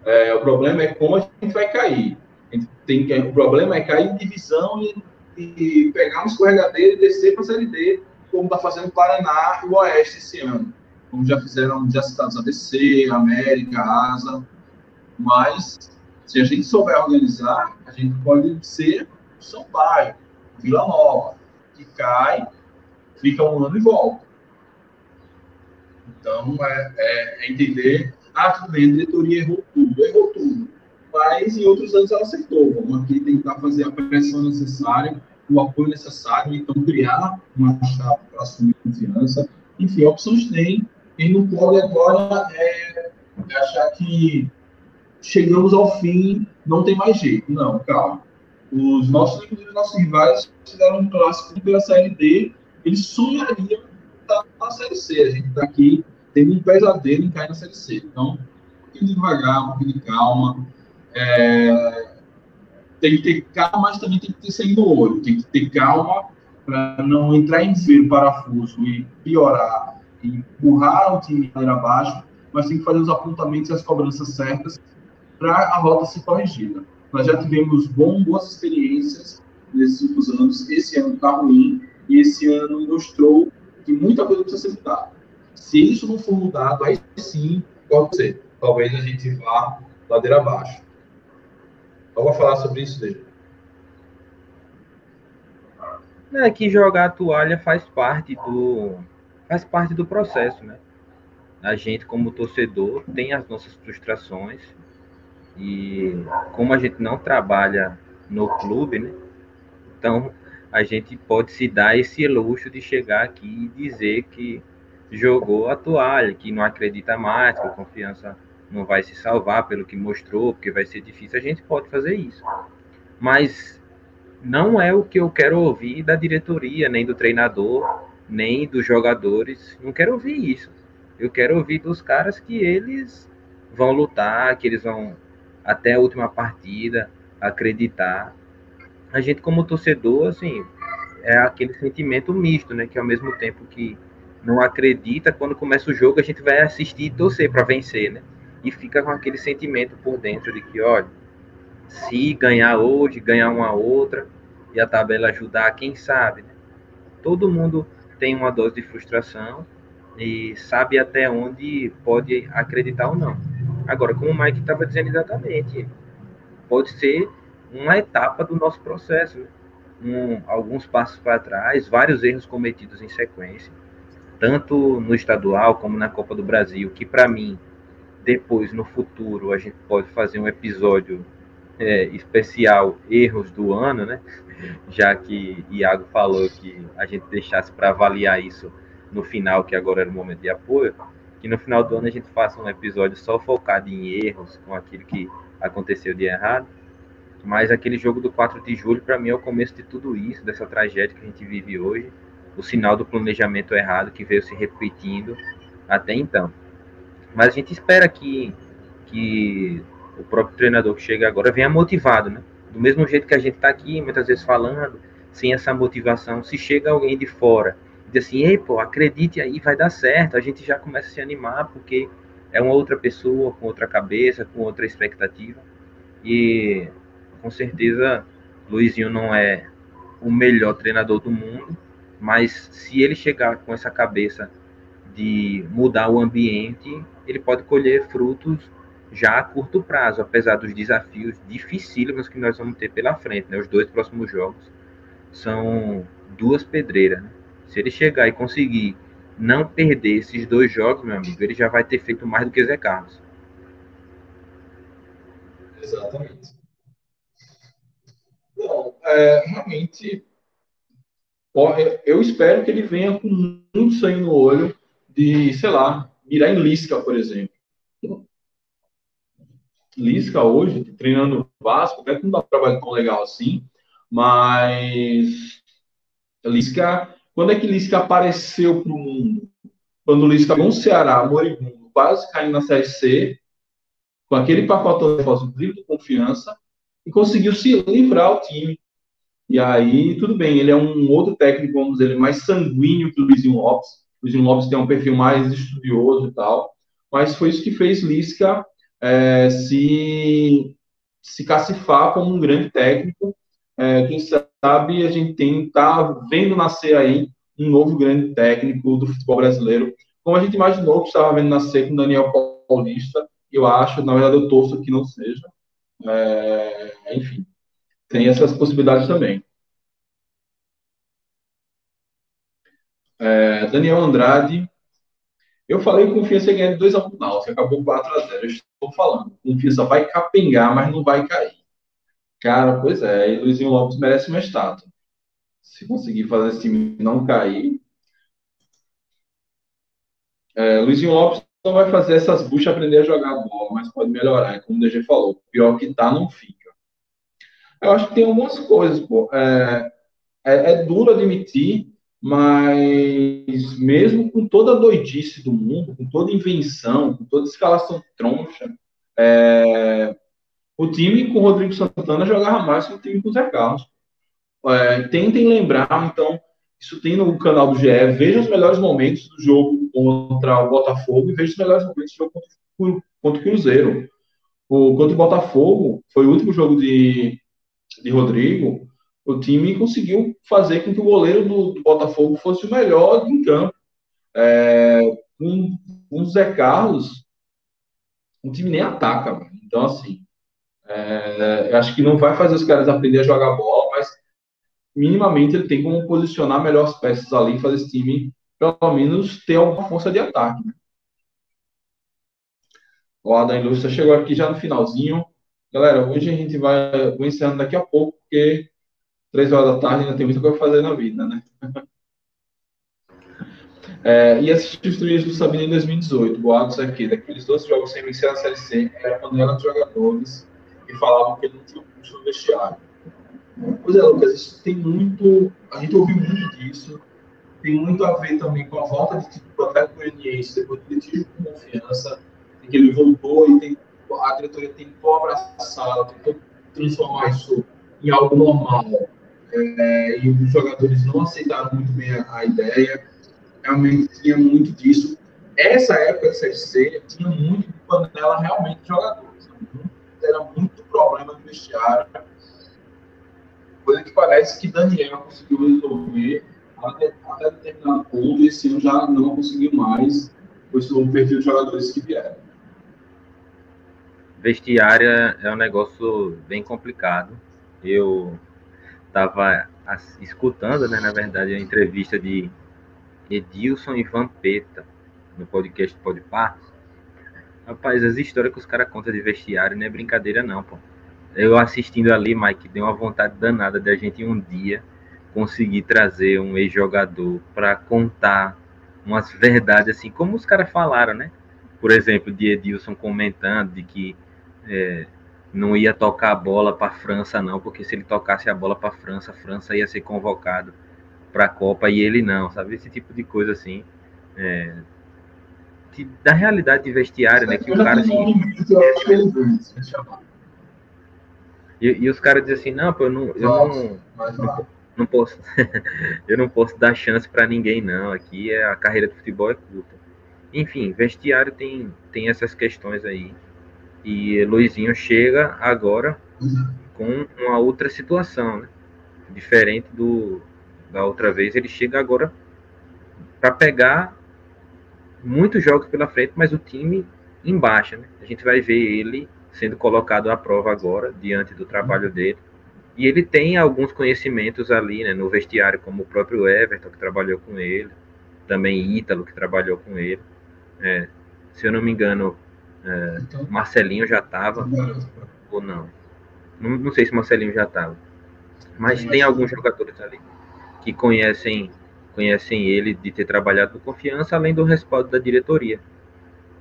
É, o problema é como a gente vai cair. Tem que, o problema é cair em divisão e, e pegar um escorregadeiro e descer para a Série D, como está fazendo o Paraná e o Oeste esse ano. Como já fizeram, já citados ABC, América, Asa. Mas, se a gente souber organizar, a gente pode ser Sampaio, Vila Nova, que cai, fica um ano e volta. Então, é, é, é entender ah, tudo bem, a diretoria errou tudo, errou tudo. Mas em outros anos ela acertou. Vamos aqui tentar fazer a pressão necessária, o apoio necessário, então criar uma chave para assumir confiança. Enfim, opções tem. Quem não pode agora é, é achar que chegamos ao fim, não tem mais jeito. Não, calma. Os nossos, inclusive, nossos rivais fizeram um clássico pela Série D, eles sonhariam estar na Série C. A gente está aqui tendo um pesadelo em cair na Série C. Então, um pouquinho devagar, um pouquinho de calma. É, tem que ter calma, mas também tem que ter sangue no olho. Tem que ter calma para não entrar em desvio, parafuso e piorar, e empurrar o time abaixo, mas tem que fazer os apontamentos e as cobranças certas para a rota ser corrigida. Nós já tivemos bom, boas experiências nesses últimos anos. Esse ano está ruim e esse ano mostrou que muita coisa precisa ser mudada. Se isso não for mudado, aí sim pode ser. Talvez a gente vá ladeira abaixo. Eu vou falar sobre isso dele. É que jogar a toalha faz parte do faz parte do processo, né? A gente como torcedor tem as nossas frustrações e como a gente não trabalha no clube, né? Então a gente pode se dar esse luxo de chegar aqui e dizer que jogou a toalha, que não acredita mais, que a confiança não vai se salvar pelo que mostrou, porque vai ser difícil. A gente pode fazer isso. Mas não é o que eu quero ouvir da diretoria, nem do treinador, nem dos jogadores. Não quero ouvir isso. Eu quero ouvir dos caras que eles vão lutar, que eles vão até a última partida acreditar. A gente como torcedor, assim, é aquele sentimento misto, né, que ao mesmo tempo que não acredita, quando começa o jogo a gente vai assistir e torcer para vencer, né? E fica com aquele sentimento por dentro de que, olha, se ganhar hoje, ganhar uma outra e a tabela ajudar, quem sabe, né? Todo mundo tem uma dose de frustração e sabe até onde pode acreditar ou não. Agora, como o Mike estava dizendo exatamente, pode ser uma etapa do nosso processo, né? um, alguns passos para trás, vários erros cometidos em sequência tanto no estadual como na Copa do Brasil, que para mim, depois, no futuro, a gente pode fazer um episódio é, especial erros do ano, né? Já que Iago falou que a gente deixasse para avaliar isso no final, que agora era o momento de apoio, que no final do ano a gente faça um episódio só focado em erros, com aquilo que aconteceu de errado. Mas aquele jogo do 4 de julho, para mim, é o começo de tudo isso, dessa tragédia que a gente vive hoje o sinal do planejamento errado que veio se repetindo até então. Mas a gente espera que, que o próprio treinador que chega agora venha motivado, né? Do mesmo jeito que a gente está aqui, muitas vezes falando, sem essa motivação, se chega alguém de fora diz assim, ei, pô, acredite aí, vai dar certo, a gente já começa a se animar, porque é uma outra pessoa, com outra cabeça, com outra expectativa. E com certeza, Luizinho não é o melhor treinador do mundo, mas se ele chegar com essa cabeça de mudar o ambiente, ele pode colher frutos já a curto prazo, apesar dos desafios dificílimos que nós vamos ter pela frente. Né? Os dois próximos jogos são duas pedreiras. Né? Se ele chegar e conseguir não perder esses dois jogos, meu amigo, ele já vai ter feito mais do que Zé Carlos. Exatamente. Bom, é, realmente eu espero que ele venha com muito sangue no olho de, sei lá, mirar em Lisca, por exemplo. Lisca hoje, treinando o Vasco, até que não dá um trabalho tão legal assim, mas Lisca, quando é que Lisca apareceu para o mundo? Quando Lisca o Ceará, moribundo, quase caindo na Série C, com aquele pacotão de de confiança, e conseguiu se livrar o time e aí, tudo bem, ele é um outro técnico, vamos dizer, mais sanguíneo que o Luizinho Lopes. O Luizinho Lopes tem um perfil mais estudioso e tal. Mas foi isso que fez Lisca é, se, se cacifar como um grande técnico. É, quem sabe a gente tem tá vendo nascer aí um novo grande técnico do futebol brasileiro, como a gente imaginou que estava vendo nascer com Daniel Paulista. Eu acho, na verdade, eu torço que não seja. É, enfim, tem essas possibilidades também. É, Daniel Andrade. Eu falei que Confiança ganhar de 2x1 no Náutico, acabou 4x0. Eu estou falando. Confiança vai capengar, mas não vai cair. Cara, pois é. E Luizinho Lopes merece uma estátua. Se conseguir fazer esse time não cair. É, Luizinho Lopes não vai fazer essas buchas aprender a jogar bola, mas pode melhorar, como o DG falou. Pior que tá, não fica. Eu acho que tem algumas coisas, pô. É, é, é duro admitir mas mesmo com toda a doidice do mundo, com toda invenção, com toda escalação troncha, é, o time com o Rodrigo Santana jogava mais que o time com o Zé Carlos. É, tentem lembrar, então, isso tem no canal do GE, veja os melhores momentos do jogo contra o Botafogo e veja os melhores momentos do jogo contra, o Cruzeiro. O, contra o Botafogo, foi o último jogo de, de Rodrigo, o time conseguiu fazer com que o goleiro do, do Botafogo fosse o melhor em campo. É, o Zé Carlos, o time nem ataca. Mano. Então, assim, é, eu acho que não vai fazer os caras aprender a jogar bola, mas minimamente ele tem como posicionar melhor as peças ali fazer esse time, pelo menos, ter alguma força de ataque. Né? O Adam Ilustra chegou aqui já no finalzinho. Galera, hoje a gente vai, vou encerrando daqui a pouco, porque três horas da tarde ainda tem muita coisa pra fazer na vida, né? É, e assistir os treinos do Sabino em 2018, boatos aqui, daqueles 12 jogos sem vencer a Série C, era quando eram jogadores e falavam que ele não tinha curso no vestiário. Pois é, Lucas, isso tem muito. A gente ouviu muito disso, tem muito a ver também com a volta de tipo, do Atlético Goianiense, depois do litígio com confiança, em que ele voltou e tem, a diretoria tentou abraçar, tentou transformar isso em algo normal é, e os jogadores não aceitaram muito bem a, a, ideia. Realmente tinha muito disso. Essa época de Série C tinha muito panela realmente de jogadores. Era muito problema de vestiário. Coisa que parece que Daniel conseguiu resolver até, até determinado ponto e esse ano já não conseguiu mais, pois o perfil de jogadores que vieram. Vestiário é um negócio bem complicado. Eu estava escutando, né, na verdade, a entrevista de Edilson e Vampeta no podcast Podpar. Rapaz, as histórias que os caras contam de vestiário não é brincadeira não, pô. Eu assistindo ali, Mike, deu uma vontade danada de a gente um dia conseguir trazer um ex-jogador para contar umas verdades assim, como os caras falaram, né? Por exemplo, de Edilson comentando de que é, não ia tocar a bola para França, não, porque se ele tocasse a bola para França, França ia ser convocado para a Copa e ele não, sabe? Esse tipo de coisa assim. É, da realidade de vestiário, né? Que o cara assim. E, e os caras dizem assim, não, pô, eu não, eu não, não, não posso, eu não posso dar chance para ninguém, não. Aqui é a carreira de futebol é curta. Enfim, vestiário tem, tem essas questões aí. E Luizinho chega agora com uma outra situação, né? diferente do da outra vez. Ele chega agora para pegar muitos jogos pela frente, mas o time embaixo. Né? A gente vai ver ele sendo colocado à prova agora, diante do trabalho dele. E ele tem alguns conhecimentos ali né, no vestiário, como o próprio Everton, que trabalhou com ele, também Ítalo, que trabalhou com ele. É, se eu não me engano, é, então, Marcelinho já estava, ou não. não. não. sei se Marcelinho já estava. Mas tem alguns jogadores ali que conhecem conhecem ele de ter trabalhado com confiança, além do respaldo da diretoria.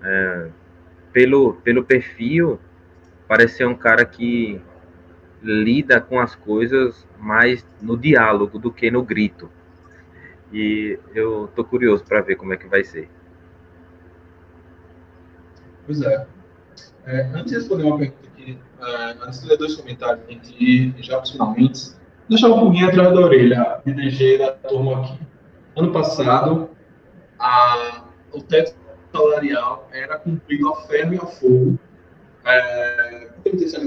É, pelo, pelo perfil, parece ser um cara que lida com as coisas mais no diálogo do que no grito. E eu tô curioso para ver como é que vai ser. Pois é. é antes de responder uma pergunta aqui, é, antes de ler dois comentários, a gente já finalmente, deixar um pouquinho atrás da orelha, DDG da turma aqui. Ano passado, a, o teto salarial era cumprido a ferro e a fogo é,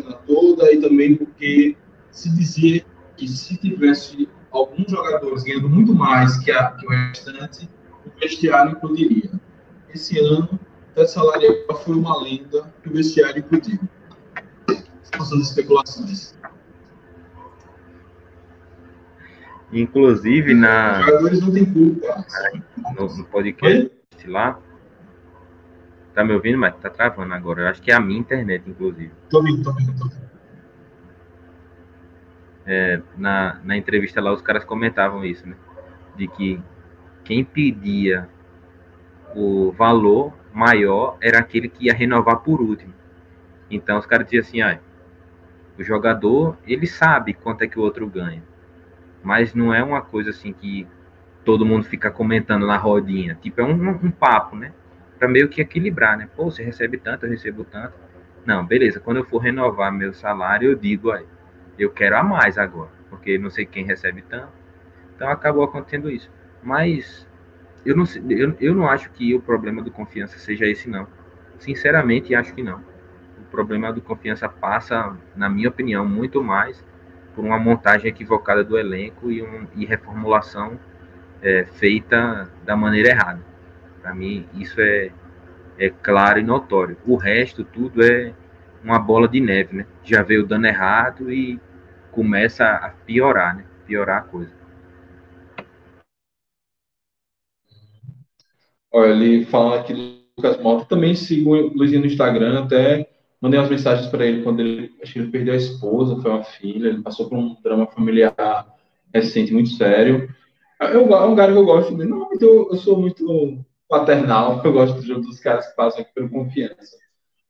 grana toda e também porque se dizia que se tivesse alguns jogadores ganhando muito mais que, a, que o restante, o vestiário implodiria. Esse ano, o salarial foi uma lenda que o vestiário implodiu. São as especulações. Inclusive na. Os jogadores não têm culpa. No, no podcast Oi? lá. Tá me ouvindo, mas tá travando agora. Eu acho que é a minha internet, inclusive. Tô ouvindo, tô ouvindo, tô ouvindo. É, na, na entrevista lá, os caras comentavam isso, né? De que quem pedia o valor maior era aquele que ia renovar por último. Então os caras diziam assim, ah, o jogador, ele sabe quanto é que o outro ganha mas não é uma coisa assim que todo mundo fica comentando na rodinha. Tipo, é um, um papo, né? Para meio que equilibrar, né? Pô, você recebe tanto, eu recebo tanto. Não, beleza. Quando eu for renovar meu salário, eu digo, aí, eu quero a mais agora, porque não sei quem recebe tanto. Então acabou acontecendo isso. Mas eu não, eu, eu não acho que o problema do confiança seja esse, não. Sinceramente, acho que não. O problema do confiança passa, na minha opinião, muito mais por uma montagem equivocada do elenco e, um, e reformulação é, feita da maneira errada. Para mim, isso é, é claro e notório. O resto, tudo é uma bola de neve, né? Já veio dando errado e começa a piorar, né? Piorar a coisa. Olha, ele fala aqui do Lucas Mota, também sigo o Luizinho no Instagram, até mandei umas mensagens para ele quando ele, acho que ele perdeu a esposa, foi uma filha, ele passou por um drama familiar recente muito sério. Eu, é um cara que eu gosto dele. Não, eu, eu sou muito paternal, eu gosto dos caras que passam aqui pelo confiança.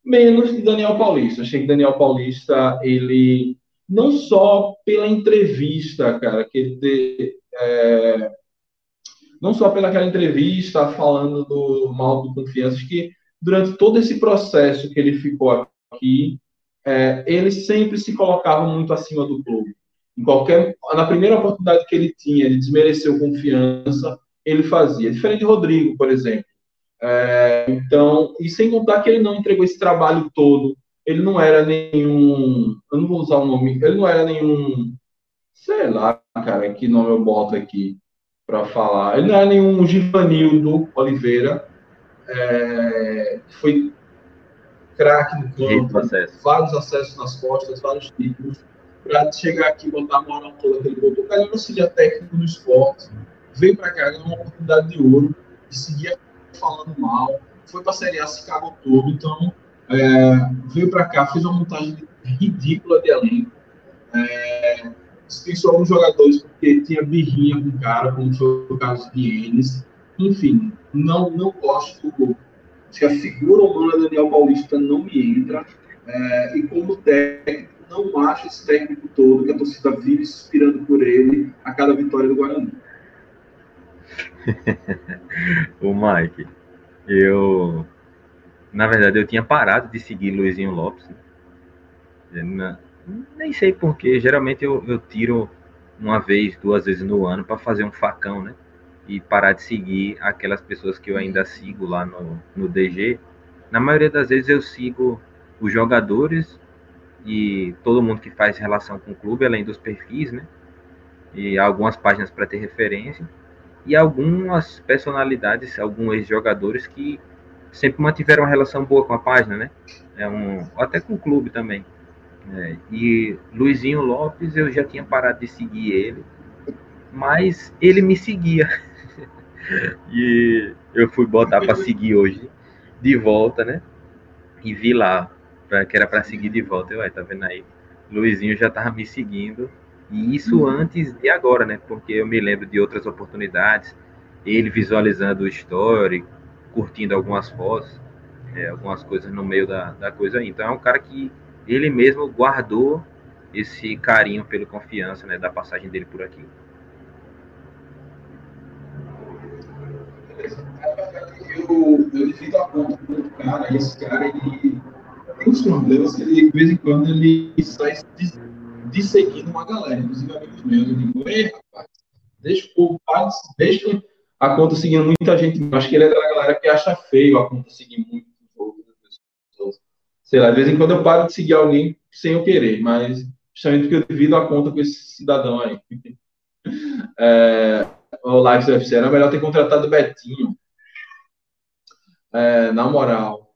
Menos de Daniel Paulista. Achei que Daniel Paulista, ele, não só pela entrevista, cara, que ele te, é, não só pelaquela entrevista falando do mal do confiança, que durante todo esse processo que ele ficou que é, ele sempre se colocava muito acima do clube. Em qualquer, na primeira oportunidade que ele tinha, ele desmereceu confiança, ele fazia. Diferente de Rodrigo, por exemplo. É, então, e sem contar que ele não entregou esse trabalho todo. Ele não era nenhum. Eu não vou usar o nome. Ele não era nenhum. Sei lá, cara, que nome eu boto aqui para falar. Ele não era nenhum Givanildo Oliveira. É, foi craque no campo, vários acessos nas costas, vários títulos, para chegar aqui e botar a moral toda que ele botou. O cara não seria técnico no esporte, veio para cá, ganhou uma oportunidade de ouro, e seguia falando mal, foi para a Série A, se cagou todo, então é, veio para cá, fez uma montagem ridícula de elenco, é, dispensou alguns jogadores porque tinha birrinha com o cara, como foi o caso de Enes, enfim, não, não gosto do se a figura humana Daniel Paulista não me entra, é, e como técnico, não acho esse técnico todo que a torcida vive suspirando por ele a cada vitória do Guarani. o Mike, eu na verdade eu tinha parado de seguir Luizinho Lopes. Né? Nem sei porquê, geralmente eu, eu tiro uma vez, duas vezes no ano para fazer um facão, né? E parar de seguir aquelas pessoas que eu ainda sigo lá no, no DG. Na maioria das vezes eu sigo os jogadores e todo mundo que faz relação com o clube, além dos perfis, né? E algumas páginas para ter referência. E algumas personalidades, alguns ex-jogadores que sempre mantiveram uma relação boa com a página, né? É um, até com o clube também. É, e Luizinho Lopes, eu já tinha parado de seguir ele, mas ele me seguia. e eu fui botar para seguir hoje de volta, né? E vi lá pra, que era para seguir de volta. Eu, tá vendo aí? Luizinho já tava me seguindo. E isso uhum. antes de agora, né? Porque eu me lembro de outras oportunidades, ele visualizando o story, curtindo algumas fotos, é, algumas coisas no meio da, da coisa aí. Então é um cara que ele mesmo guardou esse carinho pelo confiança, né? Da passagem dele por aqui. Eu, divido a conta com outro cara, esse cara, ele tem uns problemas que ele, de vez em quando, ele sai seguindo uma galera, inclusive amigos meus. Eu digo, ei, rapaz, deixa o povo, deixa a conta seguindo muita gente. Acho que ele é da galera que acha feio a conta seguir muito pessoas. sei lá, de vez em quando eu paro de seguir alguém sem eu querer, mas justamente porque eu devido a conta com esse cidadão aí. É, o Lives UFC era melhor ter contratado o Betinho. É, na moral.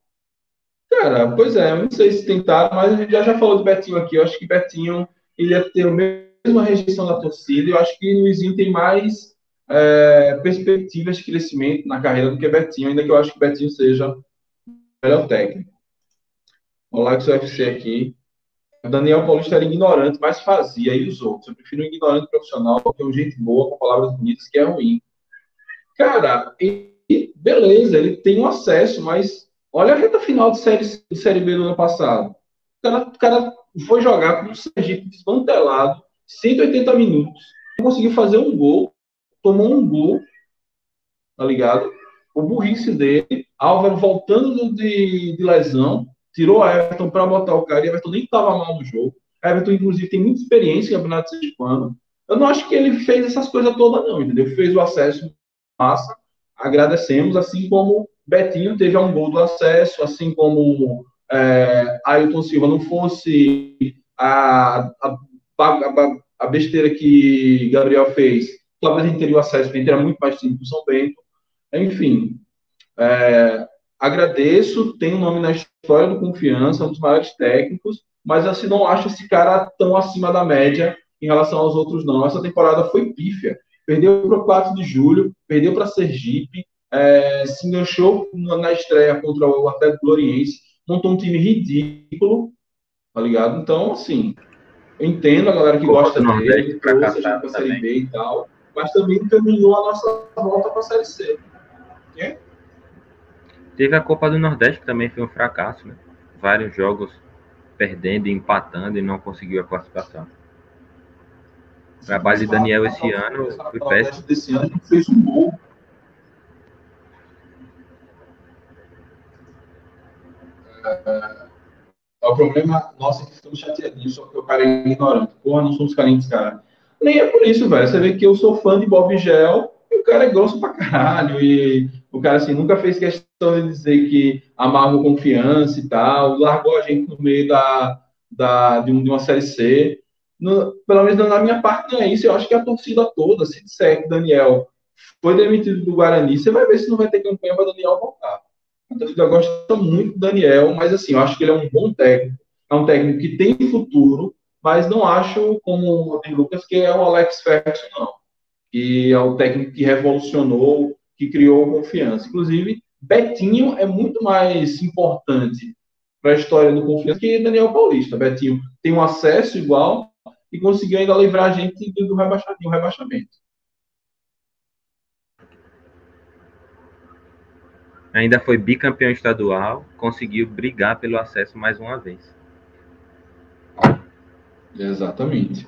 Cara, pois é, eu não sei se tentaram, mas a gente já, já falou do Betinho aqui. Eu acho que Betinho ele ia ter a mesma rejeição da torcida. Eu acho que Luizinho tem mais é, perspectivas de crescimento na carreira do que Betinho, ainda que eu acho que Betinho seja melhor técnico. O Lives UFC aqui. Daniel Paulista era ignorante, mas fazia, e os outros. Eu prefiro um ignorante profissional do que um gente boa com palavras bonitas que é ruim. Cara, beleza, ele tem um acesso, mas olha a reta final de série, de série B do ano passado. O cara, o cara foi jogar com o Sergipe desmantelado, 180 minutos, conseguiu fazer um gol, tomou um gol, tá ligado? O burrice dele, Álvaro voltando de, de lesão, tirou a Everton para botar o cara, e Everton nem estava mal no jogo. Everton, inclusive, tem muita experiência em campeonato sergipano. Eu não acho que ele fez essas coisas todas, não, entendeu? Fez o acesso massa, agradecemos, assim como Betinho teve um gol do acesso, assim como é, Ailton Silva não fosse a, a, a, a besteira que Gabriel fez, talvez a gente teria o acesso, a gente muito mais tempo do São Bento. Enfim, é, agradeço, tem um nome na história do Confiança, um dos maiores técnicos, mas assim, não acho esse cara tão acima da média em relação aos outros, não. Essa temporada foi pífia. Perdeu para o 4 de julho, perdeu para Sergipe, é, se enganchou na estreia contra o Atlético Gloriense, montou um time ridículo, tá ligado? Então, assim, eu entendo a galera que gosta dele, que trouxe a gente para a Série B e tal, mas também caminhou a nossa volta para a Série C. É? Teve a Copa do Nordeste, que também foi um fracasso, né? Vários jogos perdendo e empatando e não conseguiu a classificação. O trabalho de Daniel esse ano foi péssimo. Desse ano fez um gol. É, o problema nosso é que ficamos chateadinhos só porque o cara é ignorante. Porra, não somos carentes, cara. Nem é por isso, velho. Você vê que eu sou fã de Bob Gel o cara é grosso pra caralho. E o cara, assim, nunca fez questão de dizer que amava confiança e tal, largou a gente no meio da, da, de, um, uma Série C. No, pelo menos na minha parte não é isso. Eu acho que a torcida toda, se disser que Daniel foi demitido do Guarani, você vai ver se não vai ter campanha para Daniel voltar. A torcida gosta muito do Daniel, mas assim, eu acho que ele é um bom técnico. É um técnico que tem futuro, mas não acho, como o Lucas, que é o Alex Ferguson, não. Que é o técnico que revolucionou que criou confiança. Inclusive, Betinho é muito mais importante para a história do confiança que Daniel Paulista. Betinho tem um acesso igual e conseguiu ainda livrar a gente do rebaixamento. rebaixamento. Ainda foi bicampeão estadual, conseguiu brigar pelo acesso mais uma vez. Exatamente.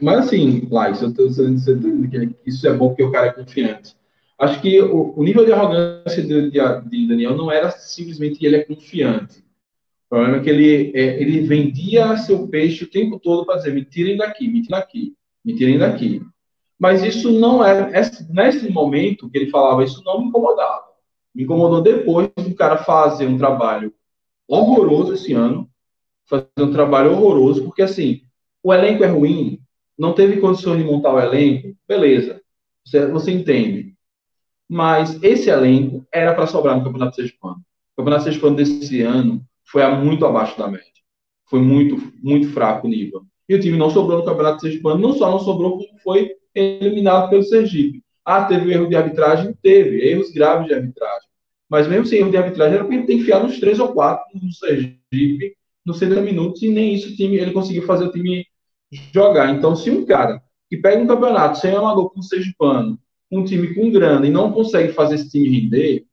Mas assim, estou dizendo que isso é bom porque o cara é confiante. Acho que o, o nível de arrogância de, de, de, Daniel não era simplesmente ele é confiante. O problema é que ele, é, ele vendia seu peixe o tempo todo para dizer: me tirem daqui, me tirem daqui, me tirem daqui. Mas isso não era. Nesse momento que ele falava, isso não me incomodava. Me incomodou depois do cara fazer um trabalho horroroso esse ano, fazer um trabalho horroroso, porque assim, o elenco é ruim, não teve condições de montar o elenco, beleza, você, você entende. Mas esse elenco era para sobrar no Campeonato Sergipano. O Campeonato Sergipano desse ano foi muito abaixo da média. Foi muito, muito fraco o nível. E o time não sobrou no Campeonato Sergipano, não só não sobrou, como foi eliminado pelo Sergipe. Ah, teve erro de arbitragem? Teve, erros graves de arbitragem. Mas mesmo sem erro de arbitragem, era porque ele tem que enfiar uns três ou quatro no Sergipe, nos 60 minutos, e nem isso o time, ele conseguiu fazer o time jogar. Então, se um cara que pega um campeonato sem amador com Sergipano, um time com grana e não consegue fazer esse time render,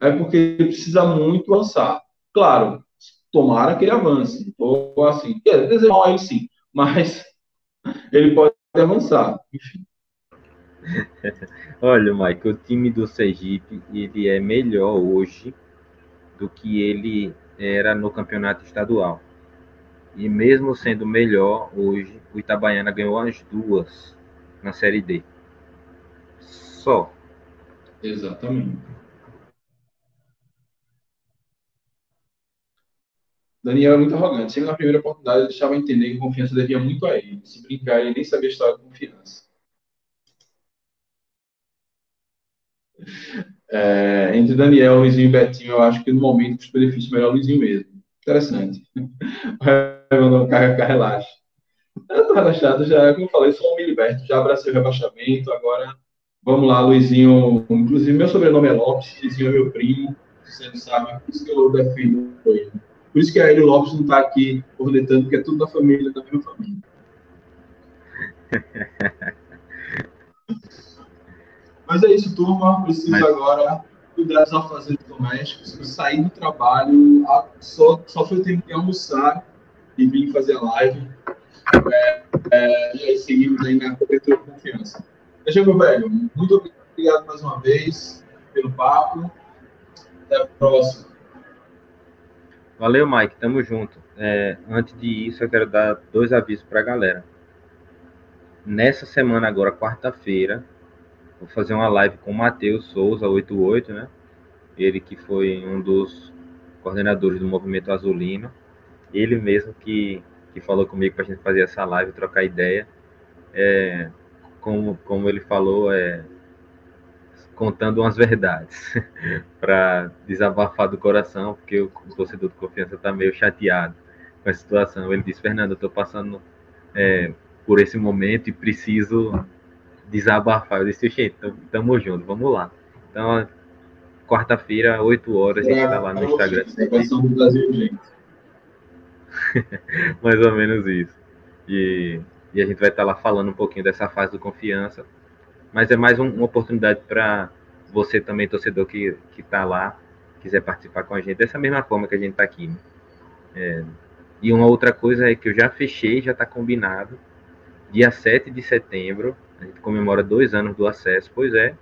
é porque ele precisa muito avançar. Claro, tomara que ele avance. Ou assim, desejar mal ele sim, mas ele pode avançar. Enfim. Olha, Mike, o time do Sergipe ele é melhor hoje do que ele era no campeonato estadual. E mesmo sendo melhor, hoje o Itabaiana ganhou as duas na Série D. Só. Exatamente. Daniel é muito arrogante. Sempre na primeira oportunidade ele deixava entender que confiança devia muito a ele. Se brincar, ele nem sabia história de confiança. É, entre Daniel, Luizinho e Betinho, eu acho que no momento, os benefícios melhor Luizinho mesmo. Interessante. Vai carga, relaxa. Eu tô relaxado já, como eu falei, sou um miliberto, já abracei o rebaixamento, agora vamos lá, Luizinho. Inclusive, meu sobrenome é Lopes, Luizinho é meu primo, você não sabe, por isso que eu defendo ele. Por isso que a Hélio Lopes não está aqui cornetando, porque é tudo da família, da minha família. Mas é isso, turma. Preciso Mas... agora cuidar dos afazeres domésticos. sair do trabalho, só, só foi tempo de almoçar e vir fazer a live. É, é, e aí seguimos aí na cobertura de confiança. Deixa meu velho, muito obrigado mais uma vez pelo papo. Até a próxima. Valeu, Mike. Tamo junto. É, antes de isso, eu quero dar dois avisos para a galera. Nessa semana agora, quarta-feira, vou fazer uma live com o Matheus Souza, 88, né? Ele que foi um dos coordenadores do Movimento Azulino. Ele mesmo que, que falou comigo para a gente fazer essa live, trocar ideia. É, como, como ele falou, é, contando umas verdades para desabafar do coração, porque o, torcedor de confiança está meio chateado com a situação. Ele disse: Fernando, eu estou passando é, por esse momento e preciso desabafar. Eu disse: gente, tamo junto, vamos lá. Então, quarta-feira, 8 horas, a gente está lá no Instagram. Mais ou menos isso. E, e a gente vai estar tá lá falando um pouquinho dessa fase do confiança mas é mais um, uma oportunidade para você também, torcedor que está lá, quiser participar com a gente, dessa mesma forma que a gente está aqui. Né? É, e uma outra coisa é que eu já fechei, já está combinado, dia 7 de setembro, a gente comemora dois anos do acesso, pois é,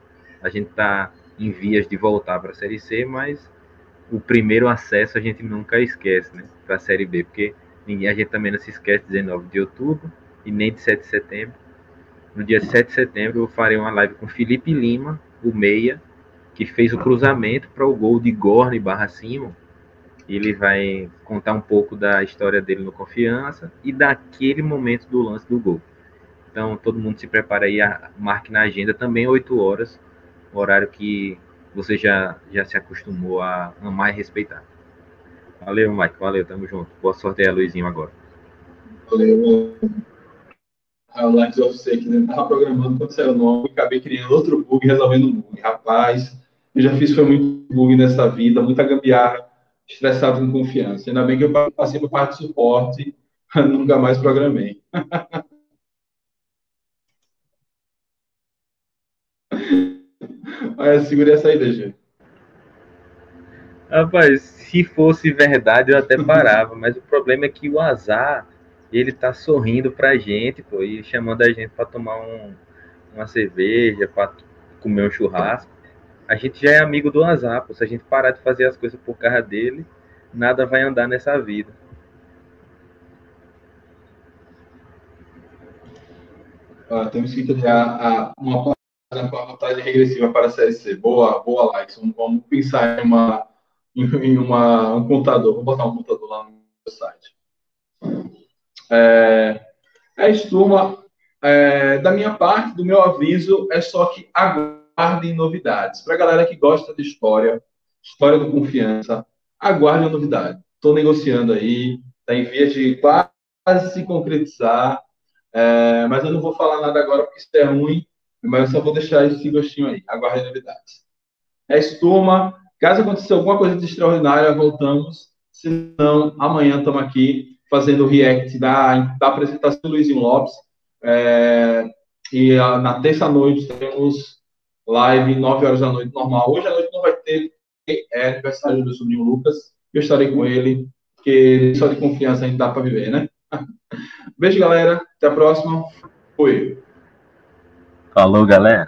a gente está em vias de voltar para a Série C, mas o primeiro acesso a gente nunca esquece, né, para a Série B, porque ninguém, a gente também não se esquece de 19 de outubro e nem de 7 de setembro, no dia 7 de setembro, eu farei uma live com Felipe Lima, o Meia, que fez o cruzamento para o gol de Gorne barra Simon. Ele vai contar um pouco da história dele no Confiança e daquele momento do lance do gol. Então, todo mundo se prepara aí, marque na agenda também 8 horas, horário que você já, já se acostumou a amar e respeitar. Valeu, Mike. Valeu, tamo junto. Boa sorte aí, Luizinho, agora. Valeu a Lights of Sake, né? Tava programando quando saiu o nome, acabei criando outro bug, resolvendo um bug. Rapaz, eu já fiz foi muito bug nessa vida, muita gambiarra, estressado com confiança. Ainda bem que eu passei por parte de suporte, nunca mais programei. Olha, segurei essa aí, gente. Rapaz, se fosse verdade eu até parava, mas o problema é que o azar ele tá sorrindo pra gente, pô, e chamando a gente para tomar um, uma cerveja, para comer um churrasco. A gente já é amigo do azar, pô. Se a gente parar de fazer as coisas por causa dele, nada vai andar nessa vida. Ah, temos que criar uma vantagem regressiva para a série C. Boa, boa, likes. Vamos pensar em, uma, em uma, um contador. Vou botar um contador lá no site. É, é isso, turma. É, da minha parte, do meu aviso, é só que aguardem novidades. Para a galera que gosta de história, história do confiança, aguardem a novidade. Estou negociando aí, está em vias de quase se concretizar, é, mas eu não vou falar nada agora porque isso é ruim, mas eu só vou deixar esse gostinho aí. Aguardem novidades. É isso, turma. Caso aconteça alguma coisa de extraordinária, voltamos. Se não, amanhã estamos aqui fazendo o react da, da apresentação do Luizinho Lopes. É, e a, na terça-noite temos live, 9 horas da noite, normal. Hoje à noite não vai ter, é aniversário do meu sobrinho Lucas. Eu estarei com ele, porque só de confiança a gente dá para viver, né? Beijo, galera. Até a próxima. Fui. Falou, galera.